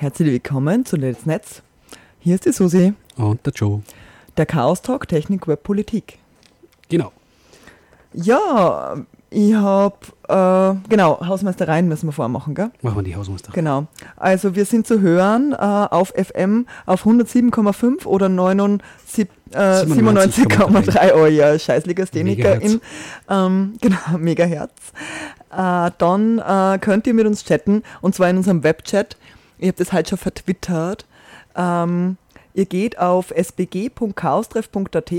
Herzlich willkommen zu Let's Netz. Hier ist die Susi, Und der Joe. der Chaos Talk Technik, Web, Politik. Genau. Ja, ich hab, äh, genau, Hausmeistereien müssen wir vormachen, gell? Machen wir die Hausmeister. Genau. Also wir sind zu hören äh, auf FM auf 107,5 oder 79, äh, 97,3. Oh ja, scheiß Legastheniker ähm, genau, Megahertz. Äh, dann äh, könnt ihr mit uns chatten und zwar in unserem Webchat. Ihr habt das halt schon vertwittert. Ähm, ihr geht auf sbg.chaostreff.at,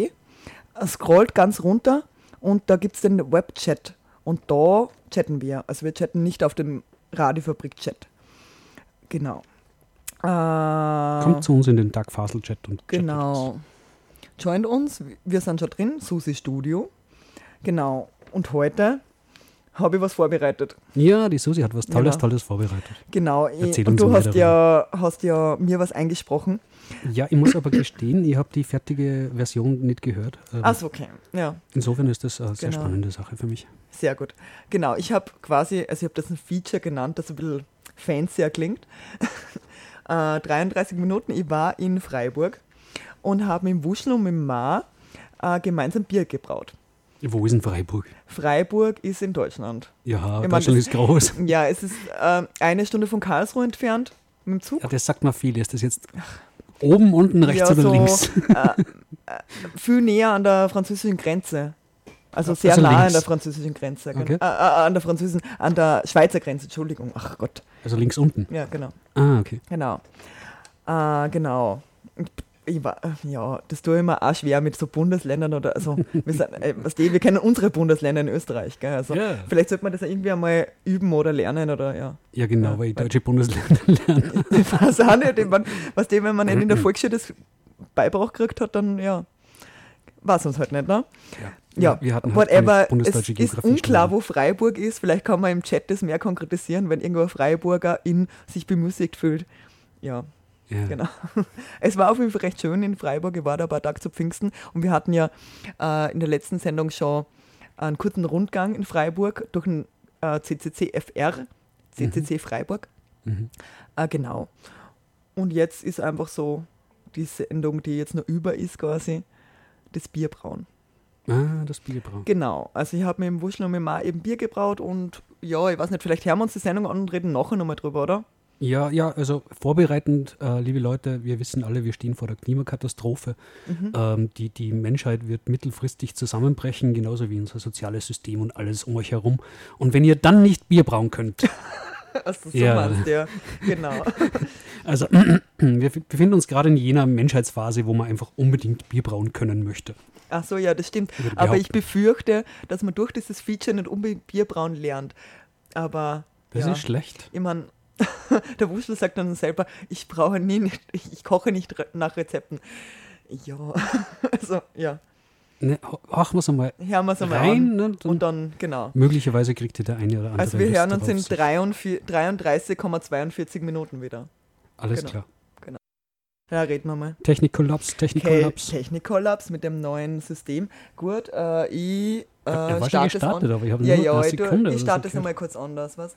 scrollt ganz runter und da gibt es den Webchat. Und da chatten wir. Also wir chatten nicht auf dem Radiofabrik-Chat. Genau. Äh, Kommt zu uns in den Dark Fasel Chat und Genau. Joint uns, wir sind schon drin, Susi Studio. Genau. Und heute habe ich was vorbereitet. Ja, die Susi hat was Tolles, Ja. Tolles vorbereitet. Genau. Erzähl und du hast ja, hast ja mir was eingesprochen. Ja, ich muss aber gestehen, ich habe die fertige Version nicht gehört. Ähm, Achso, okay. Ja, Insofern ist das eine sehr Genau. spannende Sache für mich. sehr gut. Genau. Ich habe quasi, also ich habe das ein Feature genannt, das ein bisschen fancier klingt. äh, 33 Minuten. Ich war in Freiburg und habe mit dem Wuschel und mit dem Ma äh, gemeinsam Bier gebraut. Wo ist denn Freiburg? Freiburg ist in Deutschland. Ja, mein, Deutschland das- ist groß. Ja, es ist äh, eine Stunde von Karlsruhe entfernt mit dem Zug. Ja, das sagt man viel. Ist das jetzt oben, unten, rechts Ja, oder so, links? Äh, äh, viel näher an der französischen Grenze. Also sehr Also nah an links. der französischen Grenze. Okay. Äh, äh, an der französischen, an der Schweizer Grenze, Entschuldigung. Ach Gott. Also links unten. Ja, genau. Ah, okay. Genau. Äh, genau. War, ja, das tue ich mir auch schwer mit so Bundesländern oder so. Wir, sind, äh, wir kennen unsere Bundesländer in Österreich. Gell? Also Ja. Vielleicht sollte man das irgendwie einmal üben oder lernen oder ja. Ja, genau, Ja, weil ich deutsche Bundesländer lerne. Ich weiß auch nicht, ich mein, was dem, wenn man nicht in der Volksschule das beibracht gekriegt hat, dann ja, weiß uns halt nicht, ne? Ja, wir hatten halt whatever. es ist unklar, wo Freiburg ist. Vielleicht kann man im Chat das mehr konkretisieren, wenn irgendwo ein Freiburger in sich bemüßigt fühlt. Ja, Ja. genau. Es war auf jeden Fall recht schön in Freiburg. Ich war da ein paar Tage zu Pfingsten und wir hatten ja äh, in der letzten Sendung schon einen kurzen Rundgang in Freiburg durch den äh, CCC FR, CCC Freiburg. Mhm. Äh, genau. Und jetzt ist einfach so die Sendung, die jetzt noch über ist, quasi das Bierbrauen. Ah, das Bierbrauen. Genau. Also ich habe mit dem Wuschel und mit Ma eben Bier gebraut und ja, ich weiß nicht, vielleicht hören wir uns die Sendung an und reden nachher nochmal drüber, oder? Ja, ja, also vorbereitend, äh, liebe Leute, wir wissen alle, wir stehen vor der Klimakatastrophe. Mhm. Ähm, die, die Menschheit wird mittelfristig zusammenbrechen, genauso wie unser soziales System und alles um euch herum. Und wenn ihr dann nicht Bier brauen könnt, Also so Ja. meinst du, ja. Genau. also wir befinden uns gerade in jener Menschheitsphase, wo man einfach unbedingt Bier brauen können möchte. Ach so, ja, das stimmt. Aber ich befürchte, dass man durch dieses Feature nicht unbedingt Bierbrauen lernt. Aber Das ja. ist schlecht. Ich meine, der Wuschel sagt dann selber, ich brauche nie, ich, ich koche nicht nach Rezepten. Ja, also ja, Ne, horchen wir es einmal hören wir es einmal rein. Ne, dann Und dann, genau. möglicherweise kriegt ihr der eine oder andere Also wir hören uns in darauf, sich- 43 33,42 Minuten wieder. Alles genau. klar. Ja, reden wir mal. Technikkollaps, Okay, Technikkollaps. Technikkollaps mit dem neuen System. Gut, äh, ich äh, schon starte es an. aber ich habe Ja, nur ja, eine ich, Sekunde. ich starte es einmal kurz anders. Was?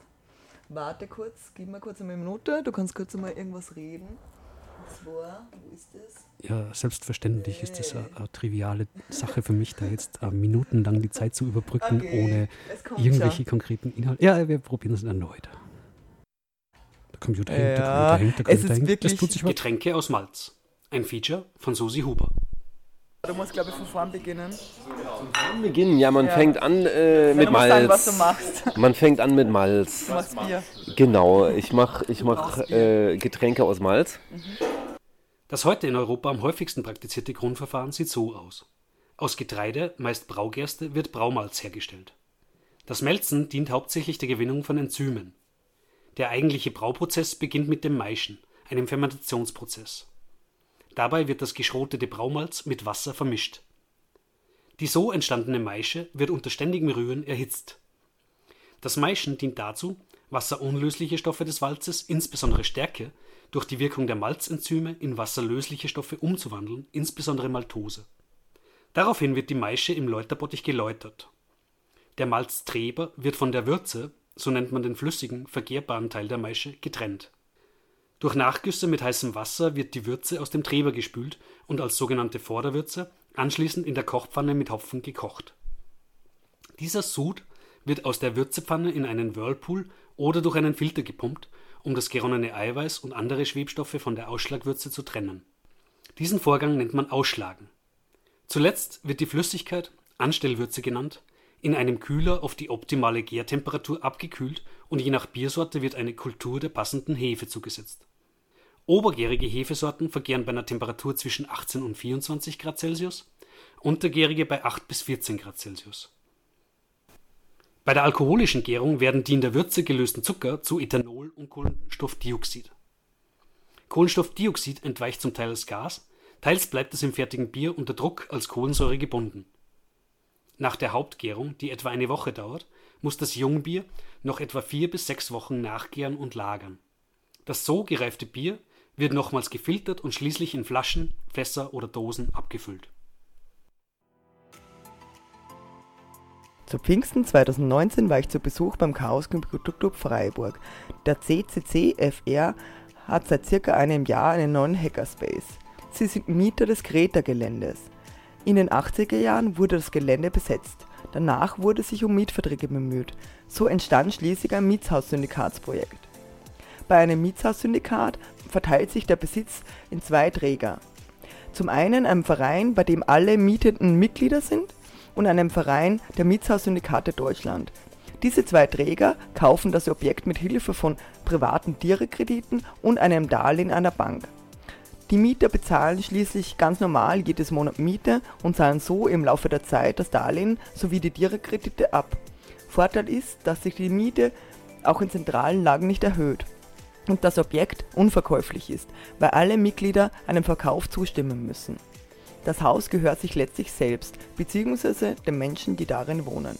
Warte kurz, gib mir kurz eine Minute. Du kannst kurz einmal irgendwas reden. Und zwar, wo ist das? Ja, selbstverständlich ist das eine, eine triviale Sache für mich, da jetzt äh, minutenlang die Zeit zu überbrücken, Okay, ohne irgendwelche schon. konkreten Inhalte. Ja, wir probieren es erneut. Der Computer hängt, der Ja, Computer hängt, der es Computer ist hängt. wirklich- Das tut sich was. Getränke aus Malz. Ein Feature von Susi Huber. Du musst, glaube ich, von vorn beginnen. Beginnen, ja, man Ja. fängt an äh, mit du musst sagen, was Malz. du machst. Man fängt an mit Malz. Du machst Bier. Genau, ich mache ich mach, äh, Getränke aus Malz. Das heute in Europa am häufigsten praktizierte Grundverfahren sieht so aus. Aus Getreide, meist Braugerste, wird Braumalz hergestellt. Das Melzen dient hauptsächlich der Gewinnung von Enzymen. Der eigentliche Brauprozess beginnt mit dem Maischen, einem Fermentationsprozess. Dabei wird das geschrotete Braumalz mit Wasser vermischt. Die so entstandene Maische wird unter ständigem Rühren erhitzt. Das Maischen dient dazu, wasserunlösliche Stoffe des Walzes, insbesondere Stärke, durch die Wirkung der Malzenzyme in wasserlösliche Stoffe umzuwandeln, insbesondere Maltose. Daraufhin wird die Maische im Läuterbottich geläutert. Der Malztreber wird von der Würze, so nennt man den flüssigen, verkehrbaren Teil der Maische, getrennt. Durch Nachgüsse mit heißem Wasser wird die Würze aus dem Treber gespült und als sogenannte Vorderwürze anschließend in der Kochpfanne mit Hopfen gekocht. Dieser Sud wird aus der Würzepfanne in einen Whirlpool oder durch einen Filter gepumpt, um das geronnene Eiweiß und andere Schwebstoffe von der Ausschlagwürze zu trennen. Diesen Vorgang nennt man Ausschlagen. Zuletzt wird die Flüssigkeit, Anstellwürze genannt, in einem Kühler auf die optimale Gärtemperatur abgekühlt und je nach Biersorte wird eine Kultur der passenden Hefe zugesetzt. Obergärige Hefesorten vergären bei einer Temperatur zwischen 18 und 24 Grad Celsius, untergärige bei 8 bis 14 Grad Celsius. Bei der alkoholischen Gärung werden die in der Würze gelösten Zucker zu Ethanol und Kohlenstoffdioxid. Kohlenstoffdioxid entweicht zum Teil als Gas, teils bleibt es im fertigen Bier unter Druck als Kohlensäure gebunden. Nach der Hauptgärung, die etwa eine Woche dauert, muss das Jungbier noch etwa vier bis sechs Wochen nachgären und lagern. Das so gereifte Bier wird nochmals gefiltert und schließlich in Flaschen, Fässer oder Dosen abgefüllt Zu Pfingsten 2019 war ich zu Besuch beim Chaos Computer Club Freiburg. Der CCC-FR hat seit circa einem Jahr einen neuen Hackerspace. Sie sind Mieter des Greta-Geländes. In den 80er Jahren wurde das Gelände besetzt. Danach wurde sich um Mietverträge bemüht. So entstand schließlich ein Mietshaussynikatsprojekt. Bei einem Mietshaussyndikat verteilt sich der Besitz in zwei Träger. Zum einen einem Verein, bei dem alle Mietenden Mitglieder sind und einem Verein der Mietshaus-Syndikate Deutschland. Diese zwei Träger kaufen das Objekt mit Hilfe von privaten Direktkrediten und einem Darlehen einer Bank. Die Mieter bezahlen schließlich ganz normal jedes Monat Miete und zahlen so im Laufe der Zeit das Darlehen sowie die Direktkredite ab. Vorteil ist, dass sich die Miete auch in zentralen Lagen nicht erhöht und das Objekt unverkäuflich ist, weil alle Mitglieder einem Verkauf zustimmen müssen. Das Haus gehört sich letztlich selbst bzw. den Menschen, die darin wohnen.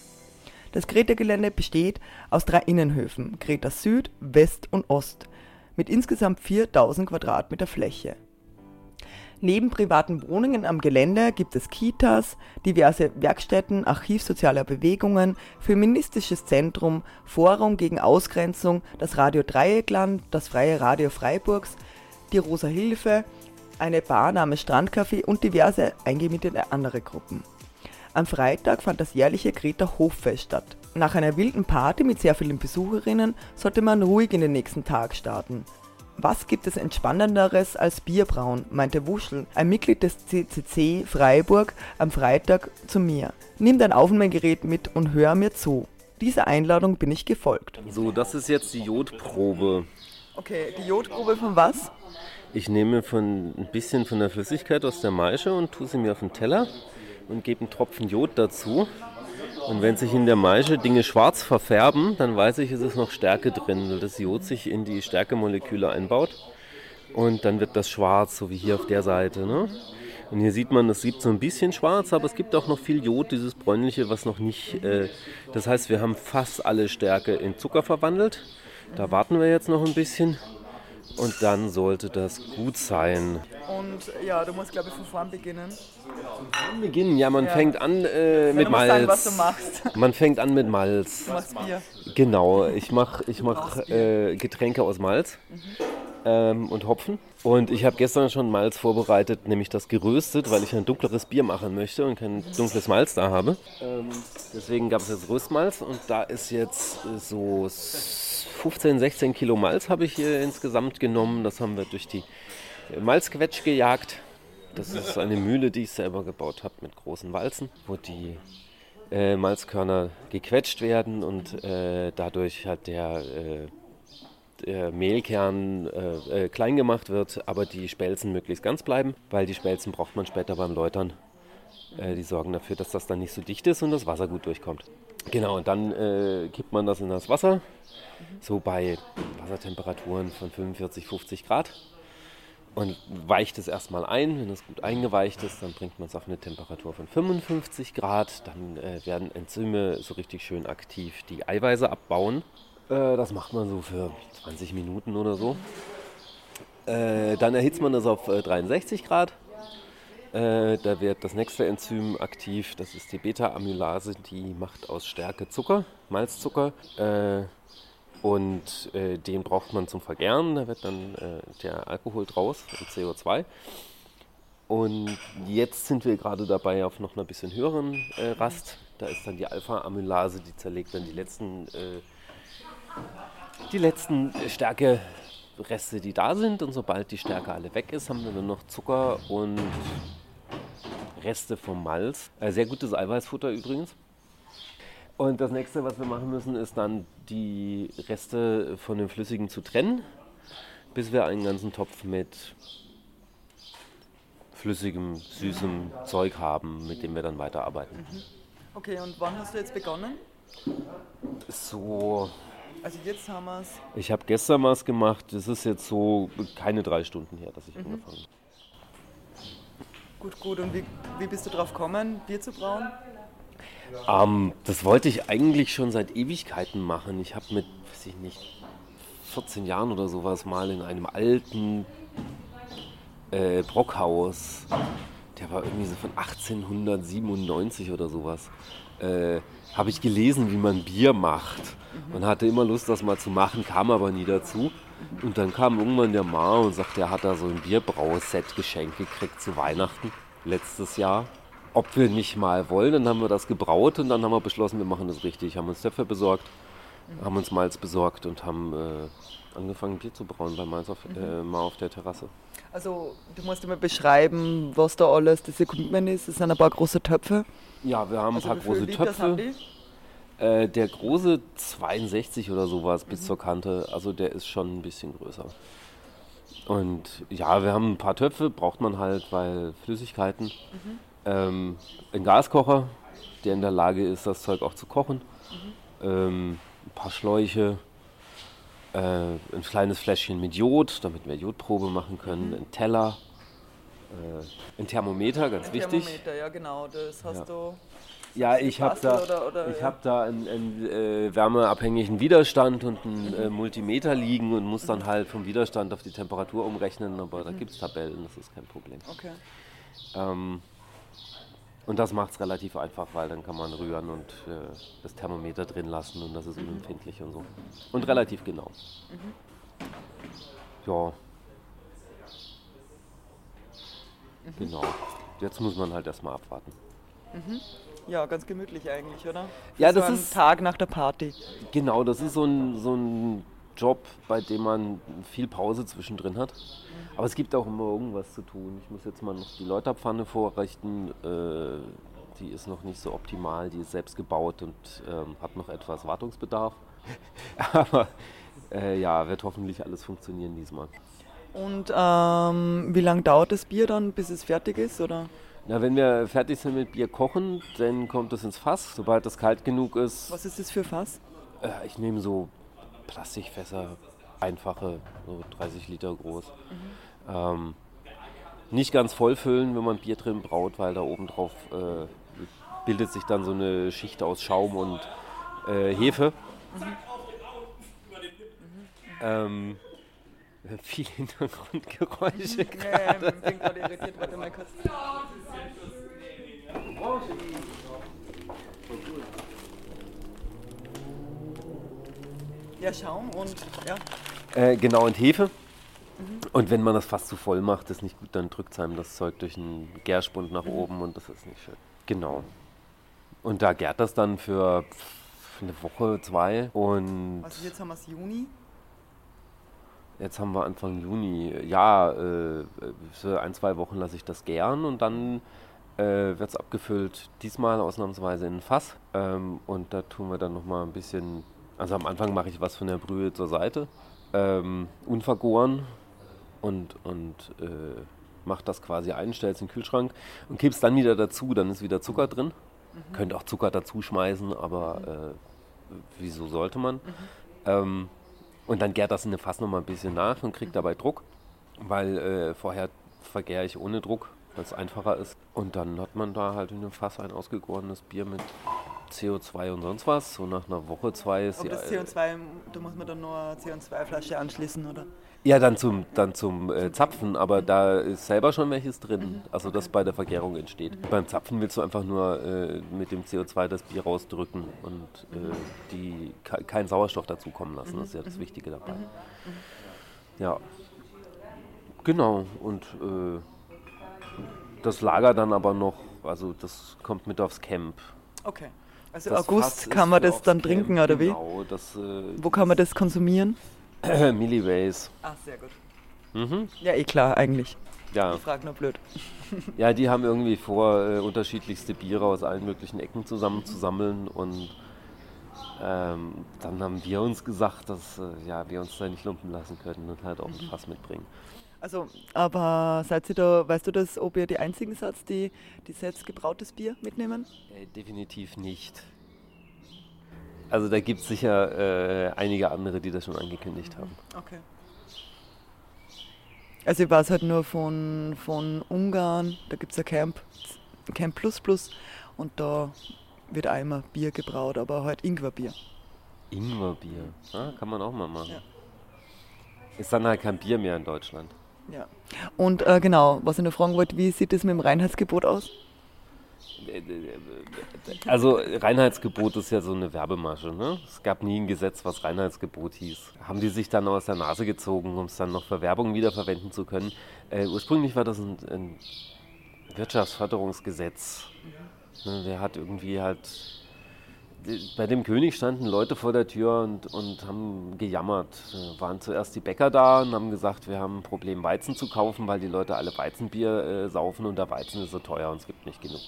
Das Greta-Gelände besteht aus drei Innenhöfen, Greta Süd, West und Ost, mit insgesamt 4000 Quadratmeter Fläche. Neben privaten Wohnungen am Gelände gibt es Kitas, diverse Werkstätten, Archiv sozialer Bewegungen, feministisches Zentrum, Forum gegen Ausgrenzung, das Radio Dreieckland, das Freie Radio Freiburgs, die Rosa Hilfe eine Bar namens Strandcafé und diverse eingemietete andere Gruppen. Am Freitag fand das jährliche Greta Hoffest statt. Nach einer wilden Party mit sehr vielen Besucherinnen sollte man ruhig in den nächsten Tag starten. Was gibt es Entspannenderes als Bierbrauen, meinte Wuschel, ein Mitglied des CCC Freiburg, am Freitag zu mir. Nimm dein Aufnahmegerät mit und hör mir zu. Dieser Einladung bin ich gefolgt. So, das ist jetzt die Jodprobe. Okay, die Jodprobe von was? Ich nehme von, ein bisschen von der Flüssigkeit aus der Maische und tue sie mir auf den Teller und gebe einen Tropfen Jod dazu. Und wenn sich in der Maische Dinge schwarz verfärben, dann weiß ich, es ist noch Stärke drin, weil das Jod sich in die Stärkemoleküle einbaut. Und dann wird das schwarz, so wie hier auf der Seite. Ne? Und hier sieht man, es gibt so ein bisschen schwarz, aber es gibt auch noch viel Jod, dieses bräunliche, was noch nicht. Äh, das heißt, wir haben fast alle Stärke in Zucker verwandelt. Da warten wir jetzt noch ein bisschen. Und dann sollte das gut sein. Und ja, du musst, glaube ich, von vorn beginnen. Von vorn beginnen? Ja, man ja. fängt an äh, mit Malz. Sagen, was du machst. Man fängt an mit Malz. Du machst Bier. Genau, ich mache ich mach, äh, Getränke aus Malz. Mhm. Ähm, und Hopfen. Und ich habe gestern schon Malz vorbereitet, nämlich das geröstet, weil ich ein dunkleres Bier machen möchte und kein dunkles Malz da habe. Ähm, deswegen gab es jetzt Röstmalz und da ist jetzt so 15, 16 Kilo Malz habe ich hier insgesamt genommen. Das haben wir durch die Malzquetsch gejagt. Das ist eine Mühle, die ich selber gebaut habe mit großen Walzen, wo die äh, Malzkörner gequetscht werden und äh, dadurch halt der, äh, der Mehlkern äh, äh, klein gemacht wird, aber die Spelzen möglichst ganz bleiben, weil die Spelzen braucht man später beim Läutern. Äh, die sorgen dafür, dass das dann nicht so dicht ist und das Wasser gut durchkommt. Genau, und dann kippt man das in das Wasser, so bei Wassertemperaturen von 45, 50 Grad. und weicht es erstmal ein. Wenn es gut eingeweicht ist, dann bringt man es auf eine Temperatur von 55 Grad. Dann äh, werden Enzyme so richtig schön aktiv, die Eiweiße abbauen. Äh, das macht man so für 20 Minuten oder so. Äh, dann erhitzt man das auf 63 äh, Grad. Äh, da wird das nächste Enzym aktiv, das ist die Beta-Amylase, die macht aus Stärke Zucker, Malzzucker. Äh, und äh, den braucht man zum Vergären, da wird dann äh, der Alkohol draus und CO2. Und jetzt sind wir gerade dabei auf noch einer bisschen höheren Rast. Da ist dann die Alpha-Amylase, die zerlegt dann die letzten, die letzten Stärke-Reste, die da sind. Und sobald die Stärke alle weg ist, haben wir nur noch Zucker und Reste vom Malz. Äh, sehr gutes Eiweißfutter übrigens. Und das nächste, was wir machen müssen, ist dann die Reste von dem Flüssigen zu trennen, bis wir einen ganzen Topf mit flüssigem, süßem Zeug haben, mit dem wir dann weiterarbeiten. Mhm. Okay, und wann hast du jetzt begonnen? So. Also jetzt haben wir es. Ich habe gestern was gemacht. Das ist jetzt so keine drei Stunden her, dass ich mhm. angefangen habe. Gut, gut. Und wie, wie bist du drauf gekommen, Bier zu brauen? Ähm, das wollte ich eigentlich schon seit Ewigkeiten machen. Ich habe mit, weiß ich nicht, 14 Jahren oder sowas mal in einem alten äh, Brockhaus, der war irgendwie so von 1897 oder sowas, äh, habe ich gelesen, wie man Bier macht und hatte immer Lust, das mal zu machen, kam aber nie dazu. Und dann kam irgendwann der Ma und sagte, er hat da so ein Bierbrauset geschenkt gekriegt zu Weihnachten letztes Jahr. Ob wir nicht mal wollen, dann haben wir das gebraut und dann haben wir beschlossen, wir machen das richtig. Haben uns Töpfe besorgt, haben uns Malz besorgt und haben äh, angefangen Bier zu brauen bei Malz auf, äh, mal auf der Terrasse. Also du musst immer beschreiben, was da alles das Equipment ist. Das sind ein paar große Töpfe. Ja, wir haben also ein paar große Töpfe. Äh, der große 62 oder sowas bis mhm. zur Kante, also der ist schon ein bisschen größer. Und ja, wir haben ein paar Töpfe, braucht man halt, weil Flüssigkeiten. Mhm. Ähm, ein Gaskocher, der in der Lage ist, das Zeug auch zu kochen. Mhm. Ähm, ein paar Schläuche, äh, ein kleines Fläschchen mit Jod, damit wir Jodprobe machen können, mhm. ein Teller, ein Thermometer, ganz ein wichtig. Thermometer, ja genau, das hast ja. du ja, ich habe da, oder, oder, ich ja. hab da einen, einen äh, wärmeabhängigen Widerstand und einen äh, Multimeter liegen und muss dann halt vom Widerstand auf die Temperatur umrechnen, aber mhm. da gibt es Tabellen, das ist kein Problem. Okay. Ähm, und das macht es relativ einfach, weil dann kann man rühren und äh, das Thermometer drin lassen und das ist mhm. unempfindlich und so. Und relativ genau. Mhm. Ja. Mhm. Genau. Jetzt muss man halt erstmal abwarten. Mhm. Ja, ganz gemütlich eigentlich, oder? Für ja, das so ist Tag nach der Party. Genau, das ist so ein, so ein Job, bei dem man viel Pause zwischendrin hat. Aber es gibt auch immer irgendwas zu tun. Ich muss jetzt mal noch die Läuterpfanne vorrichten. Äh, die ist noch nicht so optimal, die ist selbst gebaut und ähm, hat noch etwas Wartungsbedarf. Aber äh, ja, wird hoffentlich alles funktionieren diesmal. Und ähm, wie lange dauert das Bier dann, bis es fertig ist? Oder? Na, wenn wir fertig sind mit Bier kochen, dann kommt es ins Fass, sobald es kalt genug ist. Was ist das für Fass? Äh, ich nehme so Plastikfässer, einfache, so 30 Liter groß. Mhm. Ähm, nicht ganz voll füllen, wenn man Bier drin braut, weil da oben drauf äh, bildet sich dann so eine Schicht aus Schaum und äh, Hefe. Mhm. Mhm. Ähm, viel Hintergrundgeräusche. Ja, ja, bin gerade irritiert, warte mal kurz. Ja, Schaum und ja. Äh, genau, und Hefe. Mhm. Und wenn man das fast zu voll macht, ist nicht gut, dann drückt es einem das Zeug durch einen Gärspund nach mhm. oben und das ist nicht schön. Genau. Und da gärt das dann für eine Woche, zwei. Und also jetzt haben wir es Juni. Jetzt haben wir Anfang Juni. Ja, äh, für ein, zwei Wochen lasse ich das gern und dann äh, wird es abgefüllt. Diesmal ausnahmsweise in ein Fass. Ähm, und da tun wir dann nochmal ein bisschen. Also am Anfang mache ich was von der Brühe zur Seite. Ähm, unvergoren und, und äh, mache das quasi ein, stelle es in den Kühlschrank und kippe es dann wieder dazu. Dann ist wieder Zucker drin. Mhm. Könnt auch Zucker dazu schmeißen, aber äh, wieso sollte man? Mhm. Ähm, und dann gärt das in dem Fass nochmal ein bisschen nach und kriegt dabei Druck. weil äh, vorher vergäre ich ohne Druck, weil es einfacher ist. Und dann hat man da halt in einem Fass ein ausgegorenes Bier mit CO2 und sonst was. So nach einer Woche, zwei ist Aber das CO2, da muss man dann nur eine CO2-Flasche anschließen, oder? Ja, dann zum, dann zum äh, Zapfen, aber da ist selber schon welches drin, also das bei der Vergärung entsteht. Beim Zapfen willst du einfach nur äh, mit dem CO2 das Bier rausdrücken und äh, die, keinen Sauerstoff dazu kommen lassen, das ist ja das Wichtige dabei. Ja, genau, und äh, das Lager dann aber noch, also das kommt mit aufs Camp. Okay. Also das August kann man das dann Camp, trinken, oder genau, wie? Das, äh, Wo kann man das konsumieren? Milliways. Ach, sehr gut. Mhm. Ja, eh klar, eigentlich. Ja. Ich frage nur blöd. ja, die haben irgendwie vor, äh, unterschiedlichste Biere aus allen möglichen Ecken zusammenzusammeln und ähm, dann haben wir uns gesagt, dass äh, ja, wir uns da nicht lumpen lassen können und halt auch ein mhm. Fass mitbringen. Also, aber seid ihr da, weißt du das, ob ihr die einzigen seid, die, die selbst gebrautes Bier mitnehmen? Äh, definitiv nicht. Also da gibt es sicher äh, einige andere, die das schon angekündigt haben. Okay. Also ich weiß halt nur von, von Ungarn, da gibt es ein Camp, Camp Plus Plus und da wird einmal Bier gebraut, aber halt Ingwerbier. Ingwerbier, ah, kann man auch mal machen. Ja. Ist dann halt kein Bier mehr in Deutschland. Ja. Und äh, genau, was ich noch fragen wollte, wie sieht es mit dem Reinheitsgebot aus? Also Reinheitsgebot ist ja so eine Werbemasche. Ne? Es gab nie ein Gesetz, was Reinheitsgebot hieß. Haben die sich dann aus der Nase gezogen, um es dann noch für Werbung wiederverwenden zu können? Äh, ursprünglich war das ein, ein Wirtschaftsförderungsgesetz. Ne, der hat irgendwie halt bei dem König standen Leute vor der Tür und, und haben gejammert. Waren zuerst die Bäcker da und haben gesagt, wir haben ein Problem, Weizen zu kaufen, weil die Leute alle Weizenbier äh, saufen und der Weizen ist so teuer und es gibt nicht genug.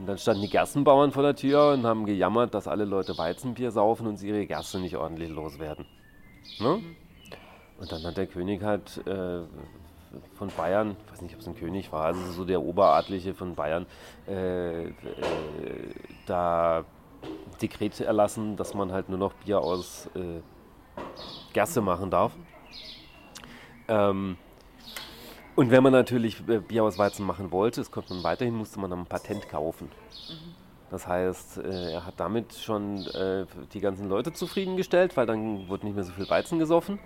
Und dann standen die Gerstenbauern vor der Tür und haben gejammert, dass alle Leute Weizenbier saufen und sie ihre Gerste nicht ordentlich loswerden. Ne? Und dann hat der König halt äh, von Bayern, ich weiß nicht, ob es ein König war, also so der Oberadliche von Bayern, äh, äh, da Dekret erlassen, dass man halt nur noch Bier aus äh, Gerste machen darf. Ähm, und wenn man natürlich äh, Bier aus Weizen machen wollte, das konnte man weiterhin, musste man ein Patent kaufen. Das heißt, äh, er hat damit schon äh, die ganzen Leute zufriedengestellt, weil dann wurde nicht mehr so viel Weizen gesoffen.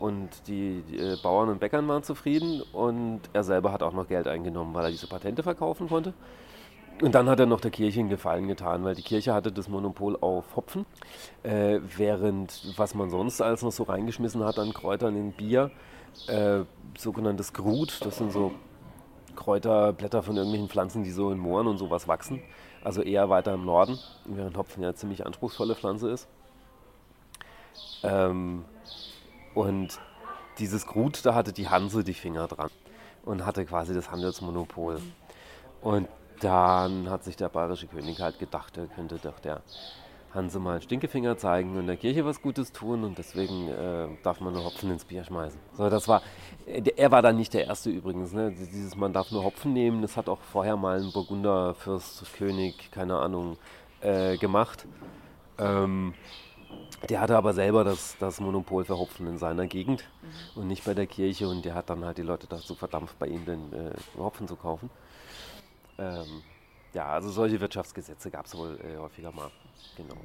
Und die, Bauern und Bäckern waren zufrieden und er selber hat auch noch Geld eingenommen, weil er diese Patente verkaufen konnte. Und dann hat er noch der Kirche einen Gefallen getan, weil die Kirche hatte das Monopol auf Hopfen, äh, während was man sonst alles noch so reingeschmissen hat an Kräutern in Bier, äh, sogenanntes Grut, das sind so Kräuterblätter von irgendwelchen Pflanzen, die so in Mooren und sowas wachsen, also eher weiter im Norden, während Hopfen ja eine ziemlich anspruchsvolle Pflanze ist. Ähm, und dieses Grut, da hatte die Hanse die Finger dran und hatte quasi das Handelsmonopol. Und dann hat sich der bayerische König halt gedacht, er könnte doch der Hanse mal einen Stinkefinger zeigen und der Kirche was Gutes tun und deswegen äh, darf man nur Hopfen ins Bier schmeißen. So, das war, er war dann nicht der Erste übrigens. Ne? Dieses man darf nur Hopfen nehmen, das hat auch vorher mal ein Burgunder Fürst, König, keine Ahnung, äh, gemacht. Ähm, der hatte aber selber das, das Monopol für Hopfen in seiner Gegend mhm. und nicht bei der Kirche und der hat dann halt die Leute dazu verdampft, bei ihm den äh, Hopfen zu kaufen. Ähm, ja, also solche Wirtschaftsgesetze gab es wohl äh, häufiger mal. Genau.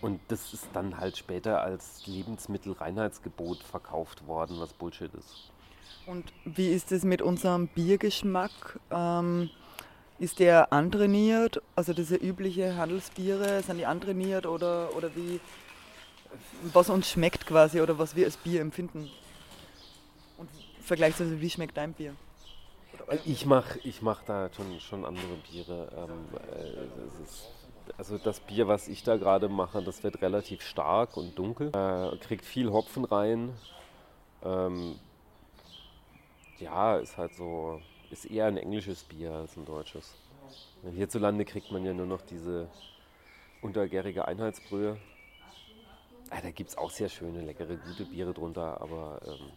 Und das ist dann halt später als Lebensmittelreinheitsgebot verkauft worden, was Bullshit ist. Und wie ist es mit unserem Biergeschmack? Ähm, ist der antrainiert? Also diese übliche Handelsbiere, sind die antrainiert oder, oder wie, was uns schmeckt quasi oder was wir als Bier empfinden? Und vergleichsweise, wie schmeckt dein Bier? Ich mache ich mach da schon, schon andere Biere. Ähm, äh, ist, also das Bier, was ich da gerade mache, das wird relativ stark und dunkel. Äh, kriegt viel Hopfen rein. Ähm, ja, ist halt so, ist eher ein englisches Bier als ein deutsches. Hierzulande kriegt man ja nur noch diese untergärige Einheitsbrühe. Ah, da gibt es auch sehr schöne, leckere, gute Biere drunter, aber ähm,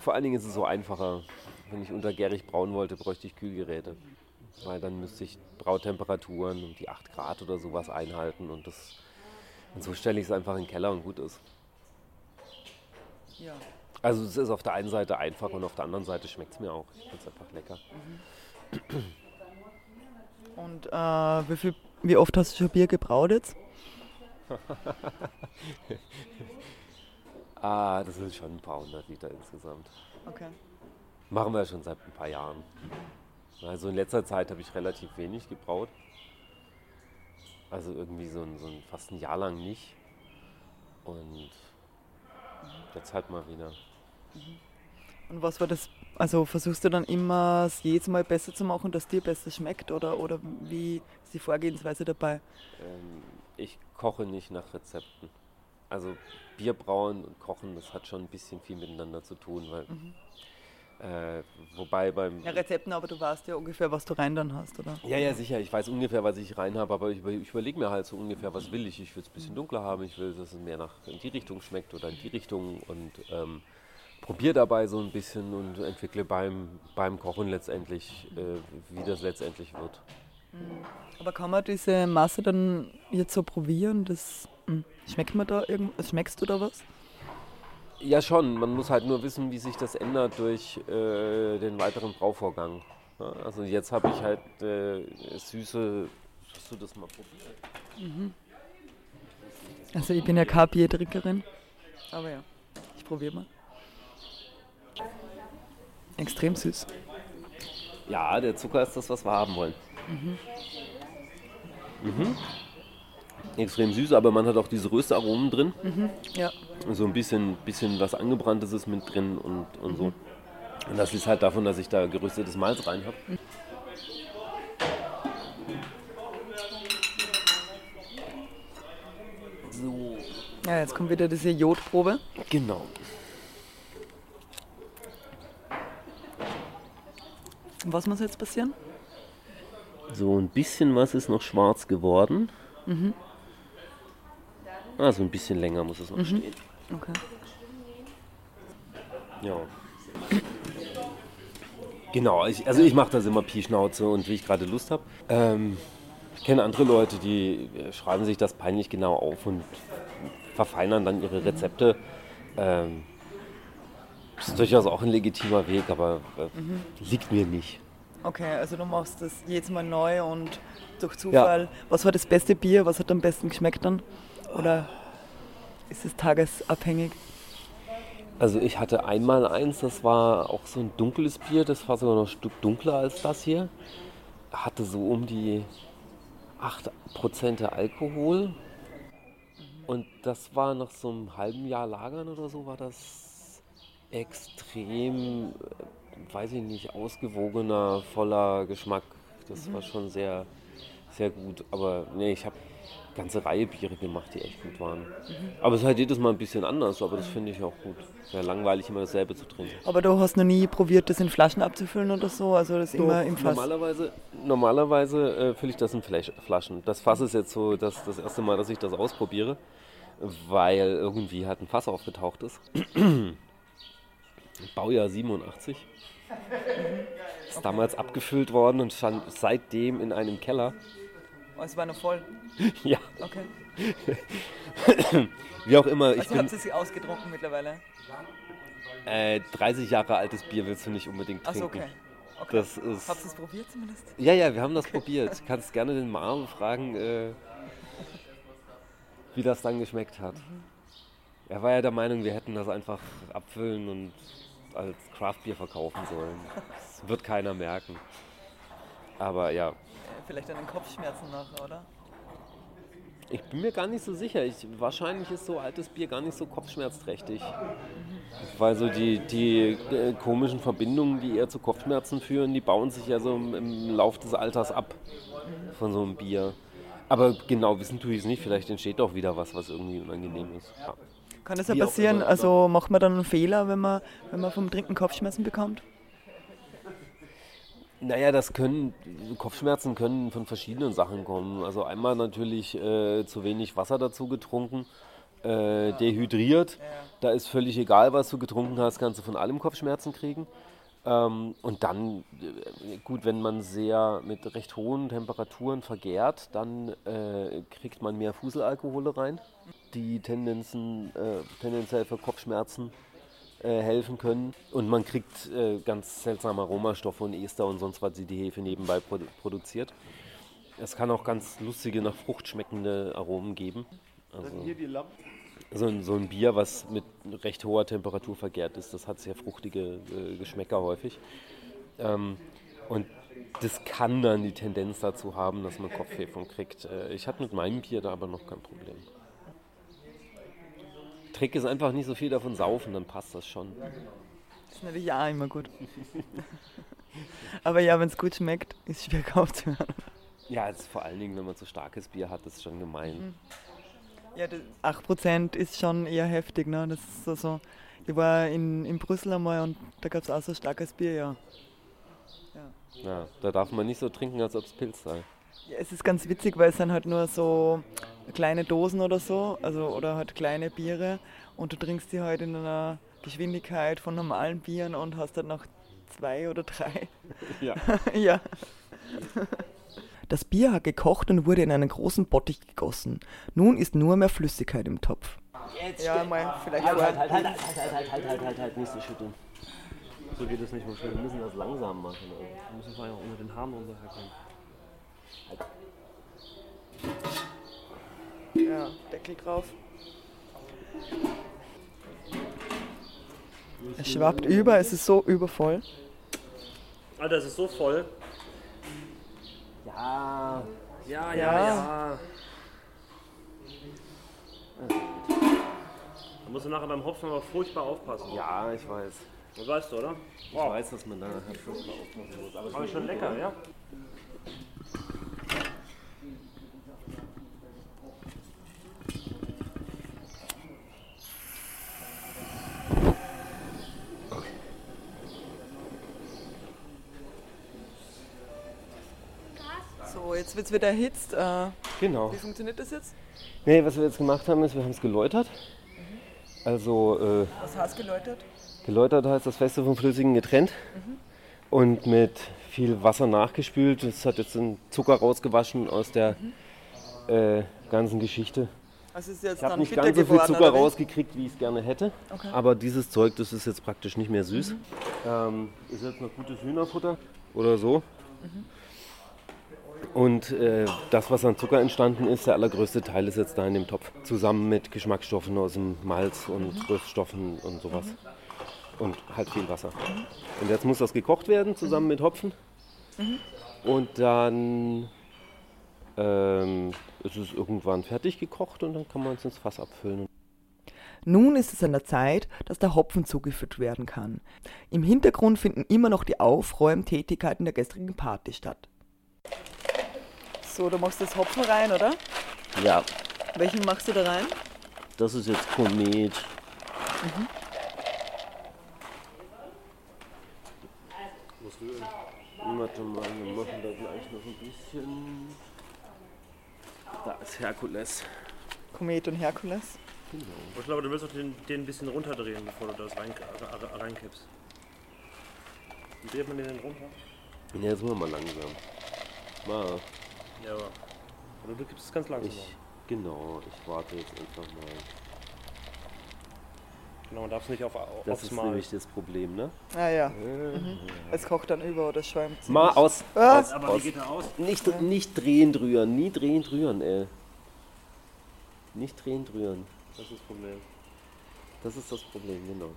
vor allen Dingen ist es so einfacher. Wenn ich untergärig brauen wollte, bräuchte ich Kühlgeräte. Weil dann müsste ich Brautemperaturen um die 8 Grad oder sowas einhalten und das und so stelle ich es einfach in den Keller und gut ist. Ja. Also es ist auf der einen Seite einfach und auf der anderen Seite schmeckt es mir auch. Ich finde es einfach lecker. Und äh, wie, viel, wie oft hast du schon Bier gebraut jetzt? ah, das sind schon ein paar hundert Liter insgesamt. Okay. Machen wir schon seit ein paar Jahren. Also in letzter Zeit habe ich relativ wenig gebraut. Also irgendwie so ein, so ein fast ein Jahr lang nicht. Und jetzt halt mal wieder. Und was war das? Also versuchst du dann immer es jedes Mal besser zu machen, dass dir besser schmeckt oder, oder wie ist die Vorgehensweise dabei? Ähm, ich koche nicht nach Rezepten. Also Bier brauen und kochen, das hat schon ein bisschen viel miteinander zu tun, weil Mhm. äh, wobei beim Ja, Rezepten, aber du weißt ja ungefähr, was du rein dann hast, oder? Ja, ja, sicher. Ich weiß ungefähr, was ich rein habe, aber ich, ich überlege mir halt so ungefähr, was will ich. Ich will es ein bisschen dunkler haben, ich will, dass es mehr nach in die Richtung schmeckt oder in die Richtung und ähm, probiere dabei so ein bisschen und entwickle beim, beim Kochen letztendlich, äh, wie das letztendlich wird. Aber kann man diese Masse dann jetzt so probieren? Das, hm, schmeckt man da irgendwas? Schmeckst du da was? Ja, schon. Man muss halt nur wissen, wie sich das ändert durch äh, den weiteren Brauvorgang. Ja, also jetzt habe ich halt äh, süße. Hast du das mal probiert? Also ich bin ja keine Biertrinkerin. Aber ja, ich probiere mal. Extrem süß. Ja, der Zucker ist das, was wir haben wollen. Mhm. Extrem süß, aber man hat auch diese Röstaromen drin. Ja. So ein bisschen, bisschen was Angebranntes ist mit drin und, und so. Und das ist halt davon, dass ich da geröstetes Malz rein habe. So, Ja, jetzt kommt wieder diese Jodprobe. genau. Und was muss jetzt passieren? So ein bisschen was ist noch schwarz geworden. Ah, so ein bisschen länger muss es noch stehen. Okay. Ja. Genau, ich, also ich mache das immer Pi-Schnauze und wie ich gerade Lust habe. Ähm, ich kenne andere Leute, die äh, schreiben sich das peinlich genau auf und verfeinern dann ihre Rezepte. Ähm, das ist durchaus auch ein legitimer Weg, aber äh, liegt mir nicht. Okay, also du machst das jedes Mal neu und durch Zufall. Was war das beste Bier? Was hat am besten geschmeckt dann? Oder ist es tagesabhängig? Also ich hatte einmal eins, das war auch so ein dunkles Bier, das war sogar noch ein Stück dunkler als das hier. Hatte so um die 8% Alkohol. Und das war nach so einem halben Jahr Lagern oder so, war das extrem, äh, weiß ich nicht, ausgewogener, voller Geschmack. Das war schon sehr, sehr gut. Aber nee, ich habe ganze Reihe Biere gemacht, die echt gut waren. Aber es ist halt jedes Mal ein bisschen anders, aber das finde ich auch gut. Wäre langweilig, immer dasselbe zu trinken. Aber du hast noch nie probiert, das in Flaschen abzufüllen oder so? Also das immer im Fass? Normalerweise, normalerweise äh, fülle ich das in Flash Flaschen. Das Fass ist jetzt so das, das erste Mal, dass ich das ausprobiere, weil irgendwie halt ein Fass aufgetaucht ist. Baujahr 87. Ist damals abgefüllt worden und stand seitdem in einem Keller. Oh, es war noch voll. Ja, Okay. wie auch immer. Ich Also bin habt ihr sie ausgetrunken mittlerweile? äh, 30 Jahre altes Bier willst du nicht unbedingt trinken. okay. okay. Das ist. Habt ihr es probiert zumindest? Ja, ja, wir haben das probiert. Du kannst gerne den Marv fragen, äh, wie das dann geschmeckt hat. Er war ja der Meinung, wir hätten das einfach abfüllen und als Craftbier verkaufen sollen. Das wird keiner merken. Aber ja, Vielleicht an den Kopfschmerzen nachher, oder? ich bin mir gar nicht so sicher. Ich, wahrscheinlich ist so altes Bier gar nicht so kopfschmerzträchtig. Weil so die, die äh, komischen Verbindungen, die eher zu Kopfschmerzen führen, die bauen sich ja so im, im Lauf des Alters ab von so einem Bier. Aber genau wissen tue ich es nicht. Vielleicht entsteht auch wieder was, was irgendwie unangenehm ist. Ja. Kann das ja passieren? Also macht man dann einen Fehler, wenn man, wenn man vom Trinken Kopfschmerzen bekommt? Naja, das können, Kopfschmerzen können von verschiedenen Sachen kommen. Also einmal natürlich äh, zu wenig Wasser dazu getrunken, äh, dehydriert. Da ist völlig egal, was du getrunken hast, kannst du von allem Kopfschmerzen kriegen. Ähm, und dann, äh, gut, wenn man sehr mit recht hohen Temperaturen vergärt, dann äh, kriegt man mehr Fuselalkohole rein, die Tendenzen, äh, tendenziell für Kopfschmerzen äh, helfen können. Und man kriegt äh, ganz seltsame Aromastoffe und Ester und sonst was, die die Hefe nebenbei produ produziert. Es kann auch ganz lustige, nach Frucht schmeckende Aromen geben. Also, so, ein, so ein Bier, was mit recht hoher Temperatur vergärt ist, das hat sehr fruchtige äh, Geschmäcker häufig. Ähm, und das kann dann die Tendenz dazu haben, dass man Kopfweh von kriegt. Äh, ich hatte mit meinem Bier da aber noch kein Problem. Trick ist einfach nicht so viel davon saufen, dann passt das schon. Das ist natürlich auch immer gut. aber ja, wenn es gut schmeckt, ist es schwer gekauft zu werden. Ja, jetzt vor allen Dingen, wenn man so starkes Bier hat, das ist schon gemein. Ja, das 8% ist schon eher heftig, ne? Das ist so, so. Ich war in, in Brüssel einmal und da gab es auch so starkes Bier, ja. Ja, da darf man nicht so trinken, als ob es Pilz sei. Ja, es ist ganz witzig, weil es sind halt nur so kleine Dosen oder so, also oder halt kleine Biere und du trinkst die halt in einer Geschwindigkeit von normalen Bieren und hast dann noch zwei oder drei. Ja. ja. Das Bier hat gekocht und wurde in einen großen Bottich gegossen. Nun ist nur mehr Flüssigkeit im Topf. Jetzt Ja, mal vielleicht halt, halt, vorher- halt, halt, halt, halt, halt, halt, halt, halt, nicht so schütteln. So geht es nicht mehr schnell. Wir müssen das langsam machen. Also. Wir müssen vorher auch unter den Haaren runterherkommen. Ja, Deckel drauf. Es schwappt über, es ist so übervoll. Alter, es ist so voll. Ja, Ja, ja, Ja. ja. Da musst du nachher beim Hopfen aber furchtbar aufpassen. ja, ich weiß. Das weißt du, oder? Ich weiß, dass man da furchtbar aufpassen muss. Aber Aber schon lecker, ja? Jetzt wird es wieder erhitzt. Äh, Genau. wie funktioniert das jetzt? Nee, was wir jetzt gemacht haben, ist, wir haben es geläutert. Also äh, Was heißt geläutert? geläutert heißt das Feste vom Flüssigen getrennt und mit viel Wasser nachgespült. Das hat jetzt den Zucker rausgewaschen aus der äh, ganzen Geschichte. Also es ist jetzt Ich habe nicht ganz so viel Zucker rausgekriegt, wie ich es gerne hätte. Okay. Aber dieses Zeug, das ist jetzt praktisch nicht mehr süß. Ähm, ist jetzt noch gutes Hühnerfutter oder so. Und äh, das, was an Zucker entstanden ist, der allergrößte Teil ist jetzt da in dem Topf. Zusammen mit Geschmacksstoffen aus dem Malz und Röststoffen und sowas. Und halt viel Wasser. Und jetzt muss das gekocht werden, zusammen mit Hopfen. Und dann ähm, ist es irgendwann fertig gekocht und dann kann man es ins Fass abfüllen. Nun ist es an der Zeit, dass der Hopfen zugeführt werden kann. Im Hintergrund finden immer noch die Aufräumtätigkeiten der gestrigen Party statt. So, du machst das Hopfen rein, oder? Ja, Welchen machst du da rein? das ist jetzt Komet. Warte mal, wir machen da gleich noch ein bisschen. Da ist Herkules. Komet und Herkules. Ich glaube, du willst doch den, den ein bisschen runterdrehen, bevor du das rein, re- reinkippst. Wie dreht man den denn runter? Ja, jetzt machen wir mal langsam. Mal, Ja, aber. Oder du kippst es ganz langsam. ich, genau, ich warte jetzt einfach mal. Genau, man darf es nicht auf, auf, Das ist Mal. nämlich das Problem, ne? Ah ja. Mhm. Es kocht dann über oder schäumt. Mal aus. Was? Aber wie geht er aus? Nicht, nicht drehend rühren, nie drehend rühren, ey. Nicht drehend rühren. Das ist das Problem. Das ist das Problem, genau.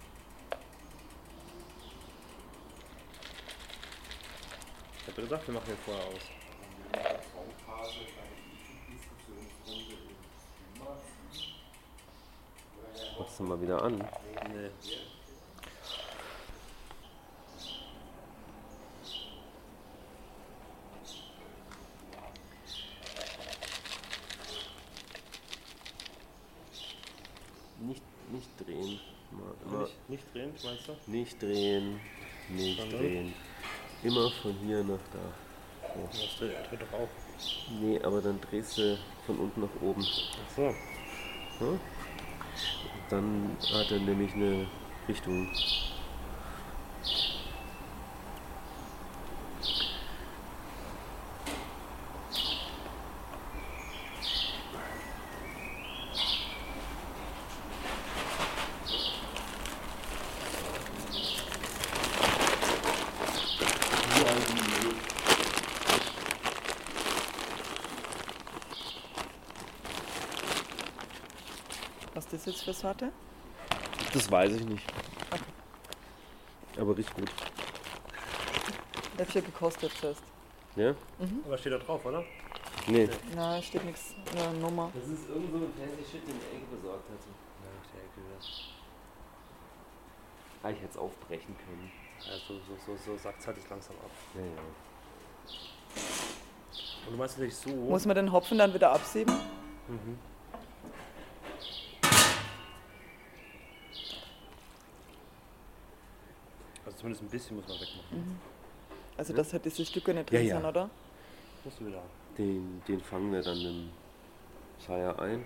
Ich hab ja gesagt, wir machen den vorher aus. Machst du mal wieder an. Nee. Nicht, nicht drehen. Mal, immer Nicht, nicht drehen, meinst du? nicht drehen. Nicht Sondern? drehen. Immer von hier nach da. Das dreht, doch auch. Nee, aber dann drehst du von unten nach oben. Ach so. Dann hat er nämlich eine Richtung. Für Sorte? Das weiß ich nicht. Aber riecht gut. Ich habe schon gekostet zuerst. Ja? Aber steht da drauf, oder? Nee. Nein, steht nichts. Eine Nummer. Das ist irgend so ein fancy Shit, den der Ecke besorgt hat. Ja, der Ecke das. Ah, ich hätte es aufbrechen können. Ja, so, so, so, so sagt halt es langsam ab. Ja, ja. Und du meinst natürlich so. Muss man den Hopfen dann wieder absieben? Also zumindest ein bisschen muss man wegmachen. Also, dass halt diese Stücke nicht Ja, drin ja. sind, oder? Musst du wieder. Den, den fangen wir dann im Scheier ein.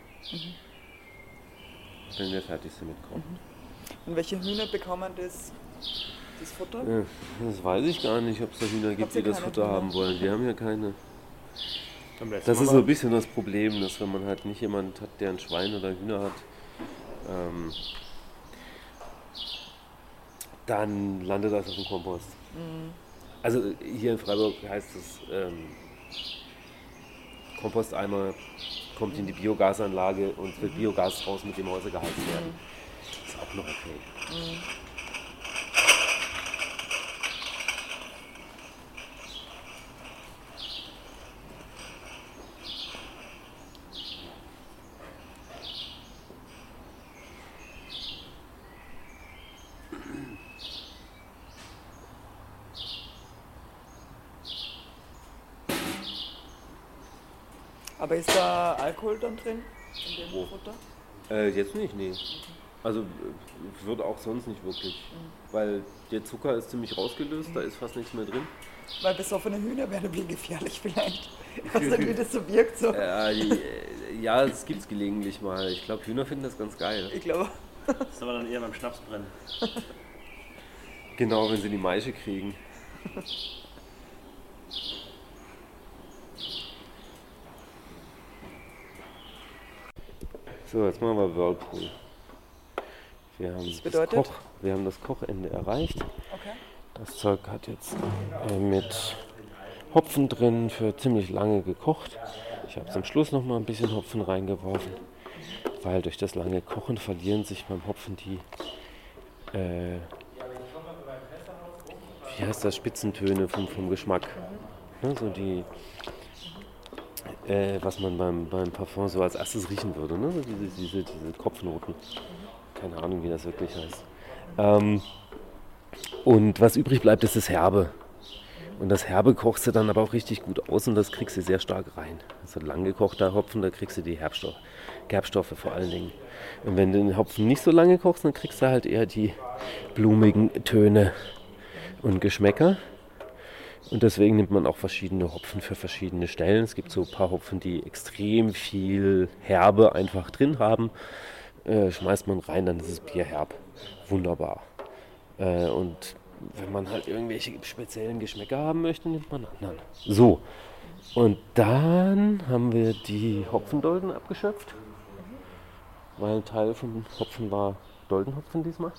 Wenn wir fertig sind mit Kochen. Und welche Hühner bekommen das, das Futter? Ja, das weiß ich gar nicht, ob es da Hühner gibt, die das Futter Hühner? haben wollen. Wir haben ja keine. Das ist so ein bisschen das Problem, dass wenn man halt nicht jemand hat, der ein Schwein oder Hühner hat, ähm, dann landet das auf dem Kompost. Also hier in Freiburg heißt es, ähm, Komposteimer kommt in die Biogasanlage und wird Biogas raus, mit dem Häuser gehalten werden. Ist auch noch okay. Aber ist da Alkohol dann drin? In dem Wo? Futter? Äh, jetzt nicht, nee. Also äh, wird auch sonst nicht wirklich. Weil der Zucker ist ziemlich rausgelöst, da ist fast nichts mehr drin. Weil besoffene Hühner wären ein gefährlich vielleicht. Also wie das so wirkt so. Äh, die, ja, das gibt's gelegentlich mal. Ich glaube, Hühner finden das ganz geil. Ich glaube. Das ist aber dann eher beim Schnapsbrennen. Genau, wenn sie die Maische kriegen. So, jetzt machen wir Whirlpool. Wir haben, das, bedeutet? Koch, wir haben das Kochende erreicht. Okay. Das Zeug hat jetzt äh, mit Hopfen drin für ziemlich lange gekocht. Ich habe zum Schluss noch mal ein bisschen Hopfen reingeworfen, weil durch das lange Kochen verlieren sich beim Hopfen die, äh, wie heißt das, Spitzentöne vom, vom Geschmack. Ne, so die, äh, was man beim, beim Parfum so als erstes riechen würde. Ne? Diese, diese, diese Kopfnoten. Keine Ahnung, wie das wirklich heißt. Ähm, und was übrig bleibt, ist das Herbe. Und das Herbe kochst du dann aber auch richtig gut aus und das kriegst du sehr stark rein. Also lang gekochter Hopfen, da kriegst du die Herbstoff, Gerbstoffe vor allen Dingen. Und wenn du den Hopfen nicht so lange kochst, dann kriegst du halt eher die blumigen Töne und Geschmäcker. Und deswegen nimmt man auch verschiedene Hopfen für verschiedene Stellen. Es gibt so ein paar Hopfen, die extrem viel Herbe einfach drin haben. Äh, schmeißt man rein, dann ist es bierherb. Wunderbar. Äh, und wenn man halt irgendwelche speziellen Geschmäcker haben möchte, nimmt man anderen. So. Und dann haben wir die Hopfendolden abgeschöpft. Weil ein Teil vom Hopfen war Doldenhopfen diesmal.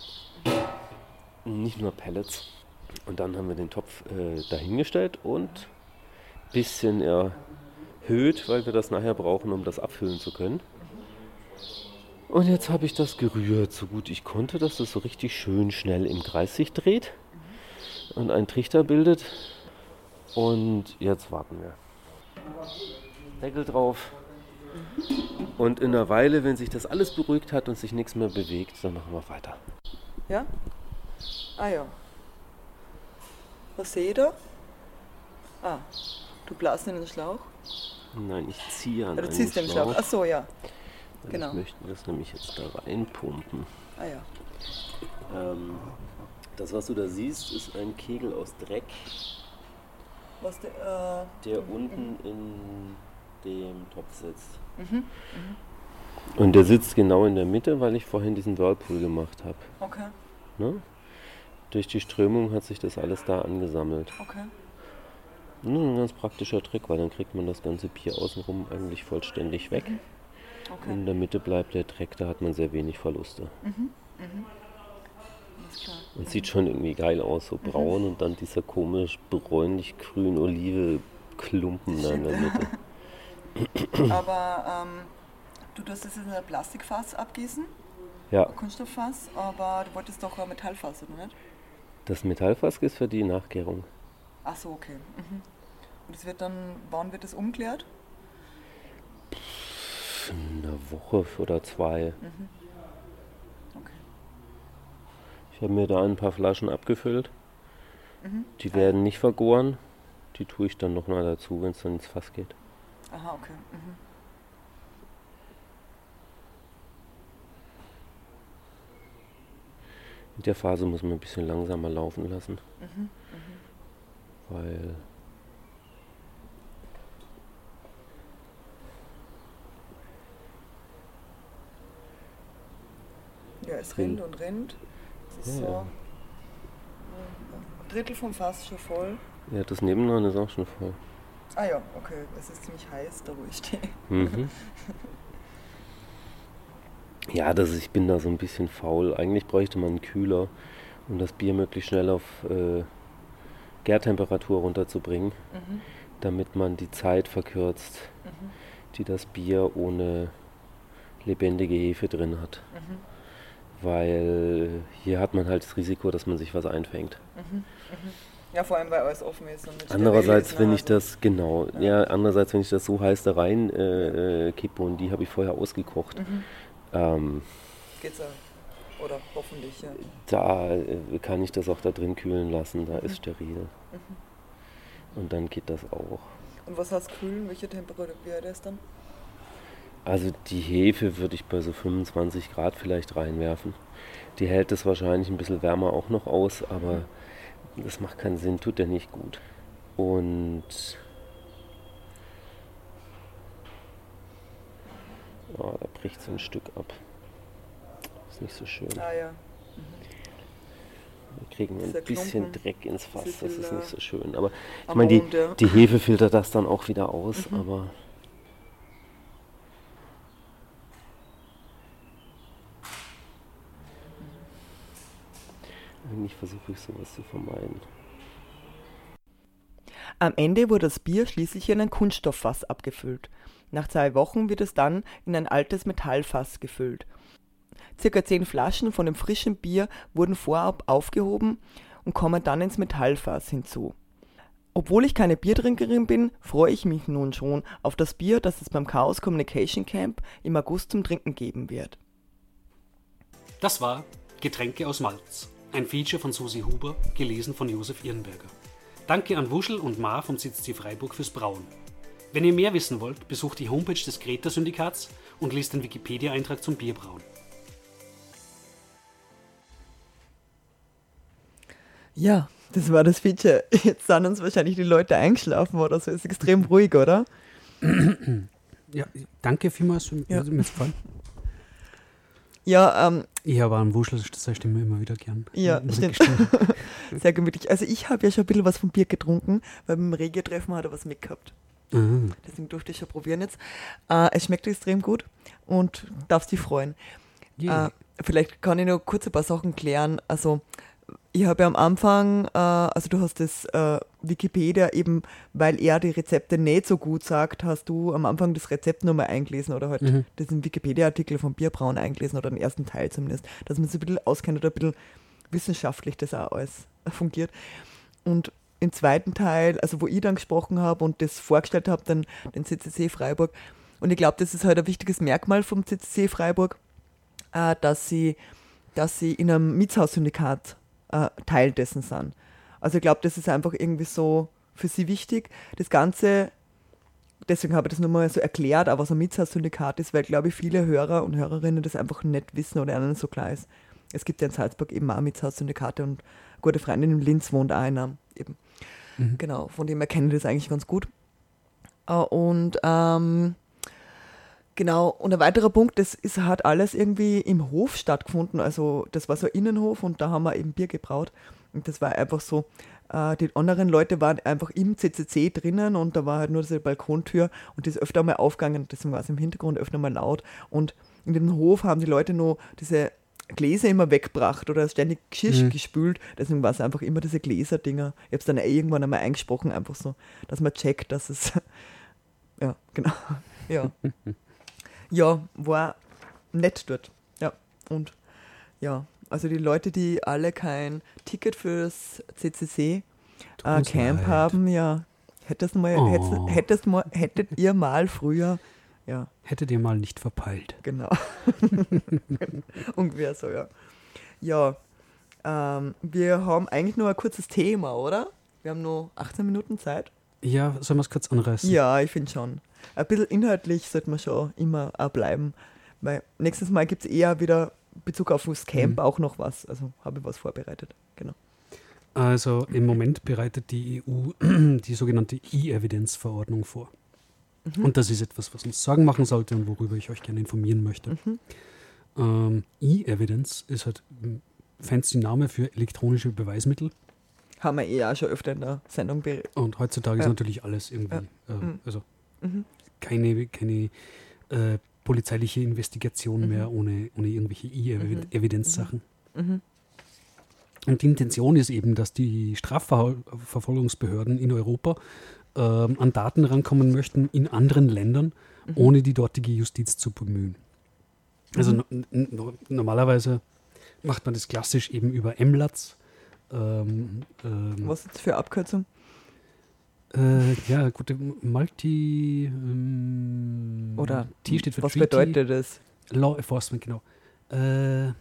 Nicht nur Pellets. Und dann haben wir den Topf äh, dahingestellt und ein bisschen erhöht, weil wir das nachher brauchen, um das abfüllen zu können. Und jetzt habe ich das gerührt, so gut ich konnte, dass das so richtig schön schnell im Kreis sich dreht und einen Trichter bildet. Und jetzt warten wir. Deckel drauf. Und in einer Weile, wenn sich das alles beruhigt hat und sich nichts mehr bewegt, dann machen wir weiter. Ja? Ah ja. Was sehe ich da? Ah, du blasst in den Schlauch. Nein, ich ziehe an Ja, du ziehst den Schlauch. Ach so, ja. Genau. Ich möchte das nämlich jetzt da reinpumpen. Ah ja. Ähm, das, was du da siehst, ist ein Kegel aus Dreck, Was de, äh, der unten in dem Topf sitzt. Mhm, Und der sitzt genau in der Mitte, weil ich vorhin diesen Whirlpool gemacht habe. okay, Ne? Durch die Strömung hat sich das alles da angesammelt. okay. Ist ein ganz praktischer Trick, weil dann kriegt man das ganze Bier außenrum eigentlich vollständig weg. Okay, In der Mitte bleibt der Dreck, da hat man sehr wenig Verluste. alles klar. Und sieht schon irgendwie geil aus, so braun und dann dieser komisch bräunlich-grün-olive Klumpen da in der Mitte. Aber ähm, du tust das in ein Plastikfass abgießen Ja. Kunststofffass, aber du wolltest doch ein Metallfass, oder nicht? Das Metallfass ist für die Nachgärung. Ach so, okay. Mhm. Und es wird dann, wann wird das umklärt? Eine Woche oder zwei. Mhm. Okay. Ich habe mir da ein paar Flaschen abgefüllt. Mhm. Die werden nicht vergoren. Die tue ich dann nochmal dazu, wenn es dann ins Fass geht. Aha, okay. Mhm. In der Phase muss man ein bisschen langsamer laufen lassen, Mhm. weil Ja, es rennt und rennt. Es ist Ja, so ja. ein Drittel vom Fass schon voll. ja, das Nebenan ist auch schon voll. Ah ja, okay. Es ist ziemlich heiß, da wo ich stehe. Mhm. Ja, das ist, ich bin da so ein bisschen faul. Eigentlich bräuchte man einen Kühler, um das Bier möglichst schnell auf äh, Gärtemperatur runterzubringen, Mhm. damit man die Zeit verkürzt, Mhm. die das Bier ohne lebendige Hefe drin hat. Mhm. Weil hier hat man halt das Risiko, dass man sich was einfängt. Mhm. Mhm. Ja, vor allem, weil alles offen ist. Andererseits, wenn ich das, genau, ja, andererseits, wenn ich das so heiß da rein äh, äh, kippe und die habe ich vorher ausgekocht, mhm. Ähm, Geht's ja. Oder hoffentlich, ja. da äh, kann ich das auch da drin kühlen lassen, da ist steril. Mhm. Und dann geht das auch. Und was heißt kühlen? Welche Temperatur wäre das dann? Also die Hefe würde ich bei so 25 Grad vielleicht reinwerfen. Die hält es wahrscheinlich ein bisschen wärmer auch noch aus, aber das macht keinen Sinn, tut der nicht gut. Und ja, da bricht so ein Stück ab. Ist nicht so schön. Ah ja. Wir kriegen ein bisschen Klumpen, Dreck ins Fass, das ist nicht so schön. Aber ich meine, die, die Hefe filtert das dann auch wieder aus, Mhm. aber eigentlich versuche ich sowas zu vermeiden. Am Ende wurde das Bier schließlich in ein Kunststofffass abgefüllt. Nach zwei Wochen wird es dann in ein altes Metallfass gefüllt. Circa zehn Flaschen von dem frischen Bier wurden vorab aufgehoben und kommen dann ins Metallfass hinzu. Obwohl ich keine Biertrinkerin bin, freue ich mich nun schon auf das Bier, das es beim Chaos Communication Camp im August zum Trinken geben wird. Das war Getränke aus Malz, ein Feature von Susi Huber, gelesen von Josef Irnberger. Danke an Wuschel und Ma vom CCC Freiburg fürs Brauen. Wenn ihr mehr wissen wollt, besucht die Homepage des Greta-Syndikats und lest den Wikipedia-Eintrag zum Bierbrauen. Ja, das war das Feature. Jetzt sind uns wahrscheinlich die Leute eingeschlafen oder so. Ist extrem ruhig, oder? Ja, danke vielmals, Ja. hat mir gefallen. Ja, ähm, Ich habe einen Wuschel, seine Stimme immer wieder gern. Ja, stimmt. Sehr gemütlich. Also ich habe ja schon ein bisschen was vom Bier getrunken, weil beim Regiotreffen hat er was mitgehabt. Ah, Deswegen durfte ich schon probieren jetzt. Äh, es schmeckt extrem gut und darfst dich freuen. yeah. Äh, vielleicht kann ich noch kurz ein paar Sachen klären. Also ich habe ja am Anfang, äh, also du hast das äh, Wikipedia eben, weil er die Rezepte nicht so gut sagt, hast du am Anfang das Rezept nochmal eingelesen oder halt Mhm. diesen Wikipedia-Artikel vom Bierbrauen eingelesen oder den ersten Teil zumindest, dass man sich ein bisschen auskennt oder ein bisschen wissenschaftlich das auch alles fungiert. Und im zweiten Teil, also wo ich dann gesprochen habe und das vorgestellt habe, dann den CCC Freiburg. Und ich glaube, das ist halt ein wichtiges Merkmal vom CCC Freiburg, äh, dass sie, dass sie in einem Mietshaussyndikat äh, Teil dessen sind. Also ich glaube, das ist einfach irgendwie so für sie wichtig. Das Ganze, deswegen habe ich das nochmal so erklärt, aber was ein Mietshaussyndikat ist, weil, glaube ich, viele Hörer und Hörerinnen das einfach nicht wissen oder ihnen so klar ist. Es gibt ja in Salzburg eben auch Mietshaussyndikate und gute Freundin in Linz wohnt auch einer. Eben. Mhm. Genau, von dem her kenne ich das eigentlich ganz gut. Äh, Und ähm, genau, und ein weiterer Punkt, das ist, hat alles irgendwie im Hof stattgefunden. Also das war so ein Innenhof und da haben wir eben Bier gebraut. Und das war einfach so, äh, die anderen Leute waren einfach im CCC drinnen und da war halt nur diese Balkontür und die ist öfter mal aufgegangen, deswegen war es im Hintergrund öfter mal laut. Und in dem Hof haben die Leute nur diese Gläser immer weggebracht oder ständig Geschirr Mhm. gespült. Deswegen war es einfach immer diese Gläserdinger. Ich habe es dann eh irgendwann einmal eingesprochen, einfach so, dass man checkt, dass es. ja, genau. Ja. ja, war nett dort. Ja. Und ja, also die Leute, die alle kein Ticket fürs CCC äh, Camp leid. haben, ja, hättest, mal, Oh. hättest, hättest mal, hättet ihr mal früher, ja, Hättet ihr mal nicht verpeilt. genau. Ungefähr so, ja. Ja, ähm, wir haben eigentlich nur ein kurzes Thema, oder? Wir haben nur 18 Minuten Zeit. Ja, sollen wir es kurz anreißen? Ja, ich finde schon. Ein bisschen inhaltlich sollte man schon immer auch bleiben. Weil nächstes Mal gibt es eher wieder Bezug auf das Camp Mhm. auch noch was. Also habe ich was vorbereitet. Genau. Also im Moment bereitet die EU die sogenannte E-Evidence-Verordnung vor. Mhm. Und das ist etwas, was uns Sorgen machen sollte und worüber ich euch gerne informieren möchte. Mhm. Ähm, E-Evidence ist halt ein fancy Name für elektronische Beweismittel. Haben wir eh auch schon öfter in der Sendung beredet. Und heutzutage ist Ja. natürlich alles irgendwie, äh, Mhm. also Mhm. keine, keine äh, polizeiliche Investigation Mhm. mehr ohne, ohne irgendwelche E-Evidenz-Sachen. Mhm. Und die Intention ist eben, dass die Strafverfolgungsbehörden in Europa ähm, an Daten rankommen möchten in anderen Ländern, Mhm. ohne die dortige Justiz zu bemühen. Also Mhm. no, no, normalerweise macht man das klassisch eben über MLATS. Ähm, ähm, Was ist das für Abkürzung? Äh, ja, gute Multi. Ähm, Oder T steht für was Treaty. bedeutet das? Law Enforcement, genau. Äh,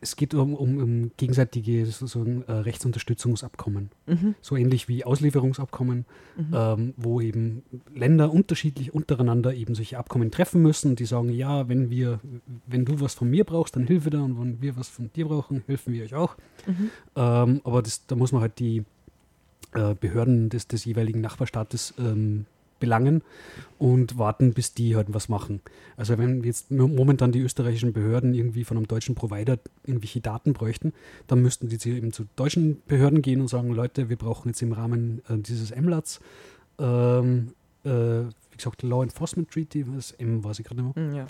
es geht um, um, um gegenseitige sozusagen, äh, Rechtsunterstützungsabkommen. Mhm. So ähnlich wie Auslieferungsabkommen, Mhm. ähm, wo eben Länder unterschiedlich untereinander eben solche Abkommen treffen müssen. Die sagen, ja, wenn wir, wenn du was von mir brauchst, dann hilfe da und wenn wir was von dir brauchen, helfen wir euch auch. Mhm. Ähm, aber das, da muss man halt die äh, Behörden des, des jeweiligen Nachbarstaates ähm, belangen und warten, bis die halt was machen. Also wenn jetzt mo- momentan die österreichischen Behörden irgendwie von einem deutschen Provider irgendwelche Daten bräuchten, dann müssten die eben zu deutschen Behörden gehen und sagen, Leute, wir brauchen jetzt im Rahmen äh, dieses MLATs, ähm, äh, wie gesagt, Law Enforcement Treaty, was M weiß ich gerade nicht mehr. Mhm, Ja.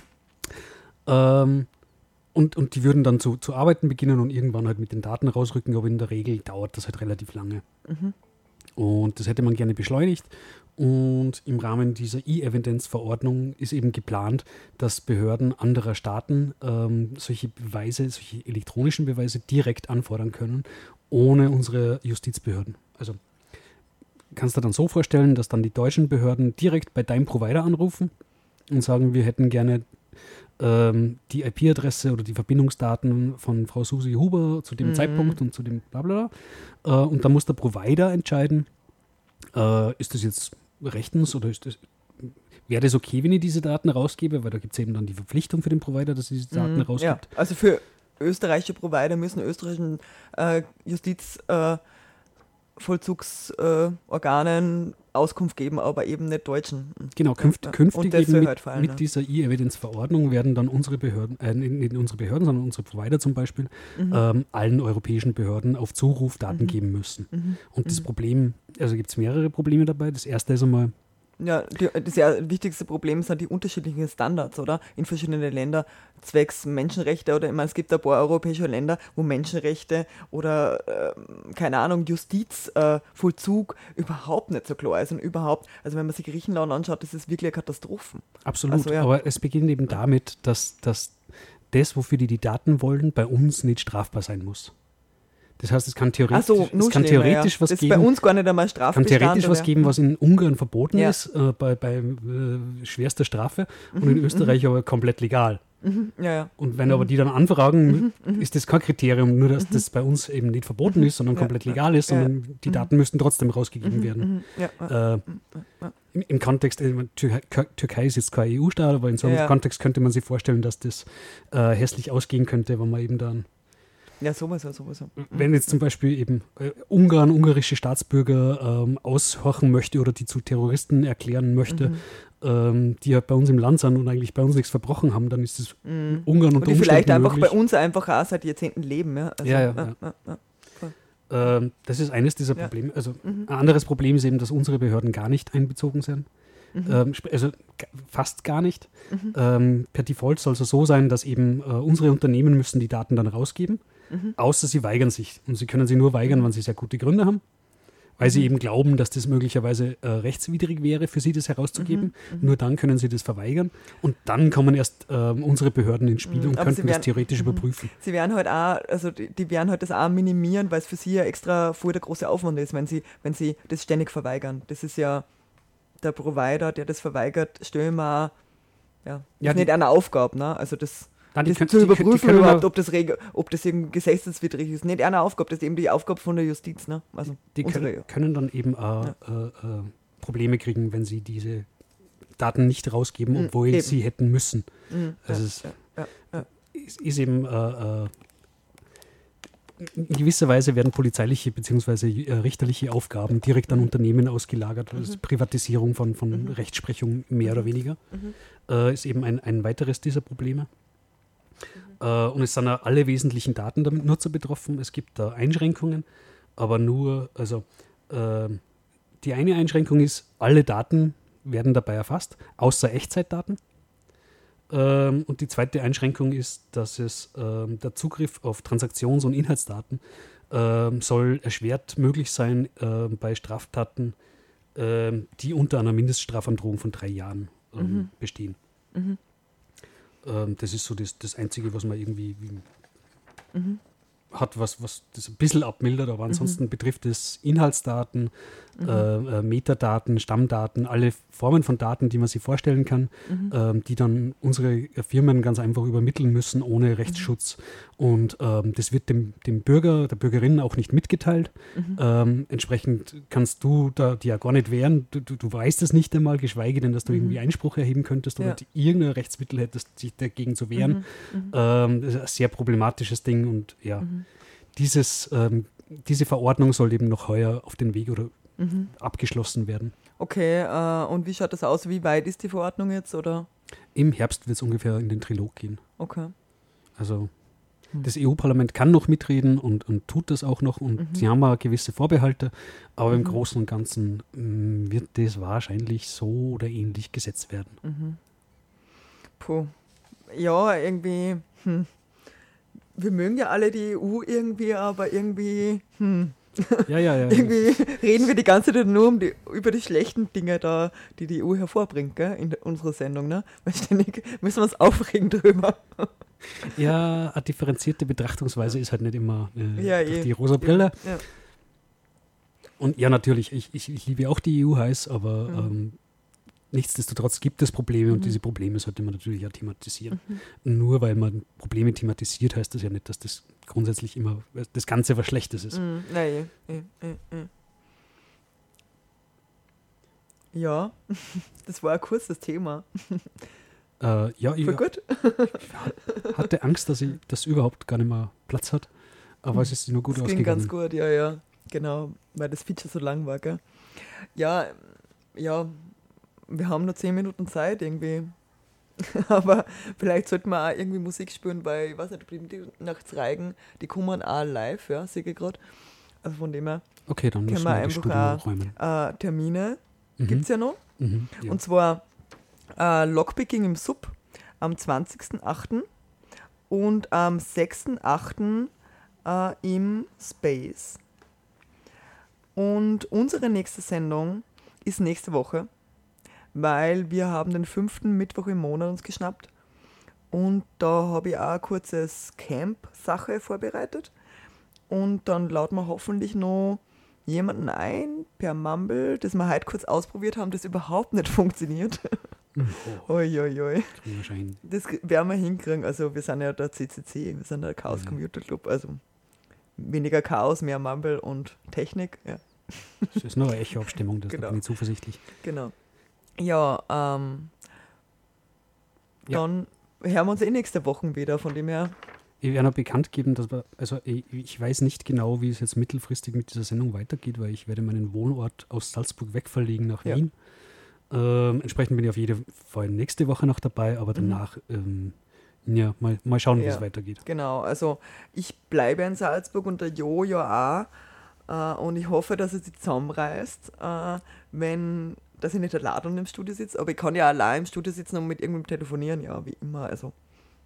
Ähm, und, und die würden dann zu, zu arbeiten beginnen und irgendwann halt mit den Daten rausrücken, aber in der Regel dauert das halt relativ lange. Mhm. Und das hätte man gerne beschleunigt. Und im Rahmen dieser E-Evidence-Verordnung ist eben geplant, dass Behörden anderer Staaten ähm, solche Beweise, solche elektronischen Beweise direkt anfordern können, ohne unsere Justizbehörden. Also kannst du dann so vorstellen, dass dann die deutschen Behörden direkt bei deinem Provider anrufen und sagen, wir hätten gerne ähm, die IP-Adresse oder die Verbindungsdaten von Frau Susi Huber zu dem Mhm. Zeitpunkt und zu dem Blablabla. Äh, und dann muss der Provider entscheiden, äh, ist das jetzt rechtens oder ist das, wäre das okay, wenn ich diese Daten rausgebe? Weil da gibt es eben dann die Verpflichtung für den Provider, dass er diese Daten Mhm, Ja, rausgibt. also für österreichische Provider müssen österreichischen äh, Justizvollzugsorganen äh, Vollzugsorganen Auskunft geben, aber eben nicht Deutschen. Genau, künft, künftig eben mit, halt fallen, mit ja. dieser E-Evidence-Verordnung werden dann unsere Behörden, äh, nicht nicht unsere Behörden, sondern unsere Provider zum Beispiel, Mhm. ähm, allen europäischen Behörden auf Zuruf Daten Mhm. geben müssen. Mhm. Und das Mhm. Problem, also gibt es mehrere Probleme dabei. Das erste ist einmal, Ja, die, das ja, wichtigste Problem sind die unterschiedlichen Standards, oder? In verschiedenen Ländern, zwecks Menschenrechte oder ich meine, es gibt ein paar europäische Länder, wo Menschenrechte oder ähm, keine Ahnung, Justizvollzug äh, überhaupt nicht so klar ist und überhaupt, also wenn man sich Griechenland anschaut, das ist wirklich eine Katastrophe. absolut, Also, ja. aber es beginnt eben damit, dass, dass das, wofür die die Daten wollen, bei uns nicht strafbar sein muss. Das heißt, es kann theoretisch, Also es kann theoretisch was das geben. bei uns gar nicht einmal kann Strafbestand. theoretisch was geben, was in Ungarn verboten Ja. ist, äh, bei, bei äh, schwerster Strafe und in Österreich aber komplett legal. Mhm, ja, ja. Und wenn aber die dann anfragen, ist das kein Kriterium, nur dass das bei uns eben nicht verboten ist, sondern Ja, komplett ja, legal ist, ja. sondern die Daten müssten trotzdem rausgegeben werden. Mhm, ja, ja. Äh, im, Im Kontext, äh, Türkei, Türkei ist jetzt kein EU-Staat, aber in so einem Ja, ja. Kontext könnte man sich vorstellen, dass das äh, hässlich ausgehen könnte, wenn man eben dann ja, sowieso, sowieso. wenn jetzt zum Beispiel eben äh, Ungarn, ungarische Staatsbürger ähm, aushorchen möchte oder die zu Terroristen erklären möchte, Mhm. ähm, die halt bei uns im Land sind und eigentlich bei uns nichts verbrochen haben, dann ist es Mhm. Ungarn Und unter die vielleicht einfach möglich. bei uns einfach auch seit Jahrzehnten leben. Ja, also, Ja, ja, ja. ja. Ähm, das ist eines dieser. Probleme. Also Mhm. ein anderes Problem ist eben, dass unsere Behörden gar nicht einbezogen sind. Mhm. Ähm, also fast gar nicht. Mhm. Ähm, per Default soll es so sein, dass eben äh, unsere Unternehmen müssen die Daten dann rausgeben, Mhm. außer sie weigern sich. Und sie können sie nur weigern, wenn sie sehr gute Gründe haben. weil sie eben glauben, dass das möglicherweise äh, rechtswidrig wäre, für sie das herauszugeben. Mhm, Nur dann können sie das verweigern und dann kommen erst ähm, unsere Behörden ins Spiel Mhm, und aber könnten das werden- theoretisch mhm. überprüfen. Sie werden halt auch, also die, die werden halt das auch minimieren, weil es für sie ja extra voll der große Aufwand ist, wenn sie, wenn sie das ständig verweigern. Das ist ja der Provider, der das verweigert, stellen wir ja, Ja, ist nicht eine Aufgabe, ne? Also das, Die das können- zu die können- die überprüfen können überhaupt, ob das, ob das irgendwie gesetzeswidrig ist. Nicht eine Aufgabe, das ist eben die Aufgabe von der Justiz, ne? Also Die können, können dann eben äh, äh, äh, Probleme kriegen, wenn sie diese Daten nicht rausgeben, Mhm, obwohl eben. sie hätten müssen. Mhm, Also ja, es ja, ja, ja. ist, ist eben äh, äh, in gewisser Weise werden polizeiliche bzw. Äh, richterliche Aufgaben direkt an Unternehmen ausgelagert. Das ist Privatisierung von, von Rechtsprechung mehr oder weniger. Äh, ist eben ein, ein weiteres dieser Probleme. Äh, und es sind auch alle wesentlichen Daten der Nutzer betroffen. Es gibt da Einschränkungen, aber nur, also äh, die eine Einschränkung ist, alle Daten werden dabei erfasst, außer Echtzeitdaten. Ähm, und die zweite Einschränkung ist, dass es ähm, der Zugriff auf Transaktions- und Inhaltsdaten ähm, soll erschwert möglich sein ähm, bei Straftaten, ähm, die unter einer Mindeststrafandrohung von drei Jahren ähm, Mhm. bestehen. Mhm. Ähm, das ist so das, das Einzige, was man irgendwie wie, Mhm. Hat, was, was das ein bisschen abmildert, aber ansonsten betrifft es Inhaltsdaten, Mhm. äh, äh, Metadaten, Stammdaten, alle Formen von Daten, die man sich vorstellen kann, Mhm. ähm, die dann unsere Firmen ganz einfach übermitteln müssen ohne Rechtsschutz. Und ähm, das wird dem, dem Bürger, der Bürgerin auch nicht mitgeteilt. Mhm. Ähm, entsprechend kannst du da dir ja gar nicht wehren. Du, du, du weißt es nicht einmal, geschweige denn, dass du irgendwie Einspruch erheben könntest oder Mhm. Ja. irgendein Rechtsmittel hättest, sich dagegen zu wehren. Mhm. Mhm. Ähm, das ist ein sehr problematisches Ding und ja, Mhm. Dieses, ähm, diese Verordnung soll eben noch heuer auf den Weg oder Mhm. abgeschlossen werden. Okay, äh, und wie schaut das aus? Wie weit ist die Verordnung jetzt? Oder? Im Herbst wird es ungefähr in den Trilog gehen. Okay. Also Hm. das EU-Parlament kann noch mitreden und, und tut das auch noch und Mhm. sie haben auch gewisse Vorbehalte, aber im Mhm. Großen und Ganzen mh, wird das wahrscheinlich so oder ähnlich gesetzt werden. Mhm. Puh. Ja, irgendwie. Hm. Wir mögen ja alle die EU irgendwie, aber irgendwie. Hm. Ja, ja, ja. Irgendwie reden wir die ganze Zeit nur um die, über die schlechten Dinge da, die die EU hervorbringt, gell, in unserer Sendung, ne? Weil ständig müssen wir uns aufregen drüber. ja, eine differenzierte Betrachtungsweise ist halt nicht immer äh, Ja, eh. die rosa Brille. Ja. Und ja, natürlich, ich, ich, ich liebe auch die EU heiß, aber Mhm. ähm, nichtsdestotrotz gibt es Probleme und Mhm. diese Probleme sollte man natürlich auch thematisieren. Mhm. Nur weil man Probleme thematisiert, heißt das ja nicht, dass das grundsätzlich immer das Ganze was Schlechtes ist. Nein, eh, eh, eh. Ja, das war ein kurzes Thema. Äh, ja, ich gut. hatte Angst, dass ich das überhaupt gar nicht mehr Platz hat, aber es ist nur gut das ging ganz ausgegangen. gut, ja, ja. Genau, weil das Feature so lang war, gell? Ja, ja, wir haben nur zehn Minuten Zeit irgendwie. Aber vielleicht sollten wir auch irgendwie Musik spielen, weil ich weiß nicht, die Nachtsreigen, die kommen auch live, ja, sehe ich gerade. Also von dem her, Okay, dann Können müssen wir einfach auch- äh, Termine Mhm. gibt es ja noch. Mhm, ja. Und zwar äh, Lockpicking im Sub am 20.08. und am 6.08. Äh, im Space. Und unsere nächste Sendung ist nächste Woche, weil wir haben den fünften Mittwoch im Monat uns geschnappt. Und da habe ich auch ein kurzes Camp-Sache vorbereitet. Und dann laden wir hoffentlich noch jemanden ein per Mumble, das wir heute kurz ausprobiert haben, das überhaupt nicht funktioniert. Oh, schon hin. Das werden wir hinkriegen. Also wir sind ja der CCC, wir sind der Chaos Mhm. Computer Club. Also weniger Chaos, mehr Mumble und Technik. Ja, Das ist nur eine Echo-Abstimmung, das Genau. da bin ich zuversichtlich. genau. Ja, ähm, Ja. dann hören wir uns eh nächste Woche wieder, von dem her. Ich werde noch bekannt geben, dass wir, also ich, ich weiß nicht genau, wie es jetzt mittelfristig mit dieser Sendung weitergeht, weil ich werde meinen Wohnort aus Salzburg wegverlegen nach Ja. Wien. Ähm, entsprechend bin ich auf jeden Fall nächste Woche noch dabei, aber Mhm. danach, ähm, ja, mal, mal schauen, wie Ja. es weitergeht. Genau, also ich bleibe in Salzburg und der Jo ja auch. Äh, und ich hoffe, dass er sich zusammenreißt, äh, wenn, dass ich nicht allein im Studio sitze. Aber ich kann ja allein im Studio sitzen und mit irgendwem telefonieren, ja, wie immer. Also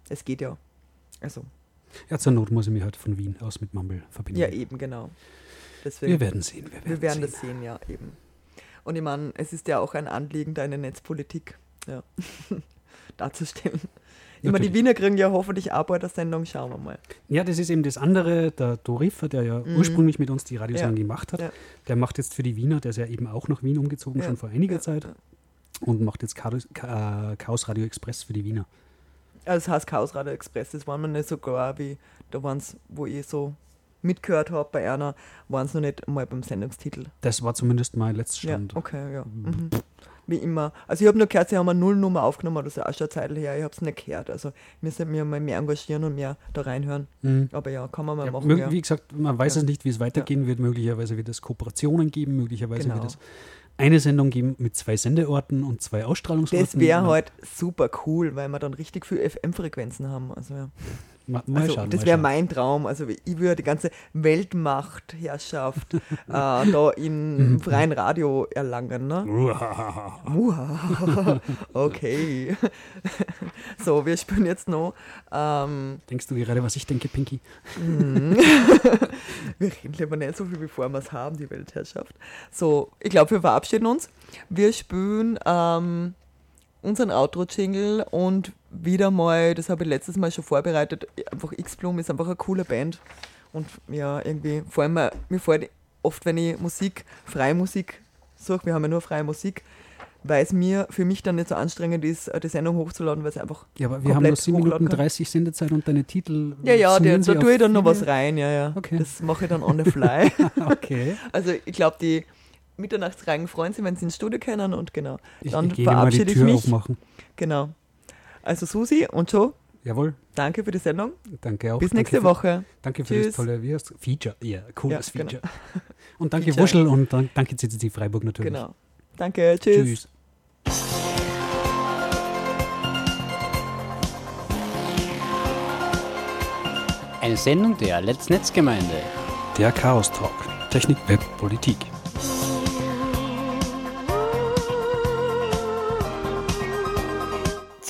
es geht ja. Also, Ja, zur Not muss ich mich halt von Wien aus mit Mumble verbinden. ja, eben, genau. Deswegen, Wir werden sehen. Wir werden, wir werden sehen. das sehen, ja, eben. Und ich meine, es ist ja auch ein Anliegen, da eine Netzpolitik ja, darzustellen. Immer die. Wiener kriegen ja hoffentlich auch bald eine Sendung, schauen wir mal. Ja, das ist eben das andere. Der Doriffer, der ja ursprünglich mit uns die Radiosendung gemacht hat, Mhm. Ja. der macht jetzt für die Wiener, der ist ja eben auch nach Wien umgezogen, Ja. schon vor einiger Ja. Zeit. Und macht jetzt Chaos, Cha- Chaos Radio Express für die Wiener. Also das heißt Chaos Radio Express, das waren wir nicht so klar, wie da waren es, wo ich so mitgehört habe bei einer, waren es noch nicht mal beim Sendungstitel. Das war zumindest mein letzter Ja, Stand. okay, ja. Mhm. Wie immer. Also ich habe nur gehört, sie haben eine Nullnummer aufgenommen, das ist auch schon eine Zeit her, ich habe es nicht gehört. Also wir müssen mir mal mehr engagieren und mehr da reinhören. Mhm. Aber ja, kann man mal Ja, machen. Ja. Wie gesagt, man weiß Ja. es nicht, wie es weitergehen wird. Möglicherweise wird es Kooperationen geben, möglicherweise Genau. wird es eine Sendung geben mit zwei Sendeorten und zwei Ausstrahlungsorten. Das wäre halt super cool, weil wir dann richtig viel FM-Frequenzen haben. Also, ja. Ma, mal also schauen, das wäre mein Traum. Also ich würde die ganze Weltmachtherrschaft äh, da im freien Radio erlangen. Ne? Okay. so, wir spielen jetzt noch. Ähm, Denkst du gerade, was ich denke, Pinky? wir reden lieber nicht so viel, bevor wir es haben, die Weltherrschaft. So, ich glaube, wir verabschieden uns. Wir spielen ähm, unseren Outro-Jingle und wieder mal, das habe ich letztes Mal schon vorbereitet, einfach X-Bloom ist einfach eine coole Band. Und ja, irgendwie, vor allem, mir fällt oft, wenn ich Musik, freie Musik suche, wir haben ja nur freie Musik, weil es mir für mich dann nicht so anstrengend ist, die Sendung hochzuladen, weil es einfach. Ja, aber wir haben nur komplett 7 Minuten hochladen kann. 30 Sendezeit und deine Titel. Ja, ja, summieren da, tue ich dann noch was rein, ja, ja. Okay. Das mache ich dann on the fly. Okay. Also ich glaube, die Mitternachtsreigen freuen sich, wenn sie ins Studio können und genau. Ich, Dann ich die verabschiede ich Tür mich. aufmachen. Genau. Also Susi und Joe, Jawohl, danke für die Sendung. danke auch. Bis danke nächste für, Woche. Danke für Tschüss. das tolle wie heißt, Feature. Ja, cooles Ja, genau. Feature. Und danke Feature. Wuschel und dann, danke CCC Freiburg natürlich. Genau. Danke, tschüss. Tschüss. Eine Sendung der Let's Netzgemeinde. Der Chaos Talk. Technik, Web, Politik.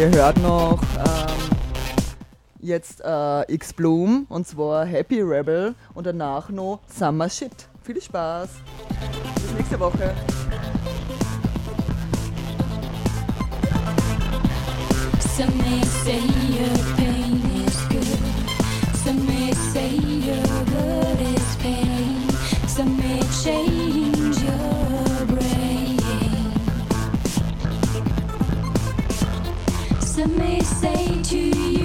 ihr hört noch ähm, jetzt äh, X-Bloom und zwar Happy Rebel und danach noch Summer Shit. Viel Spaß. Bis nächste Woche. Some may say your may say to you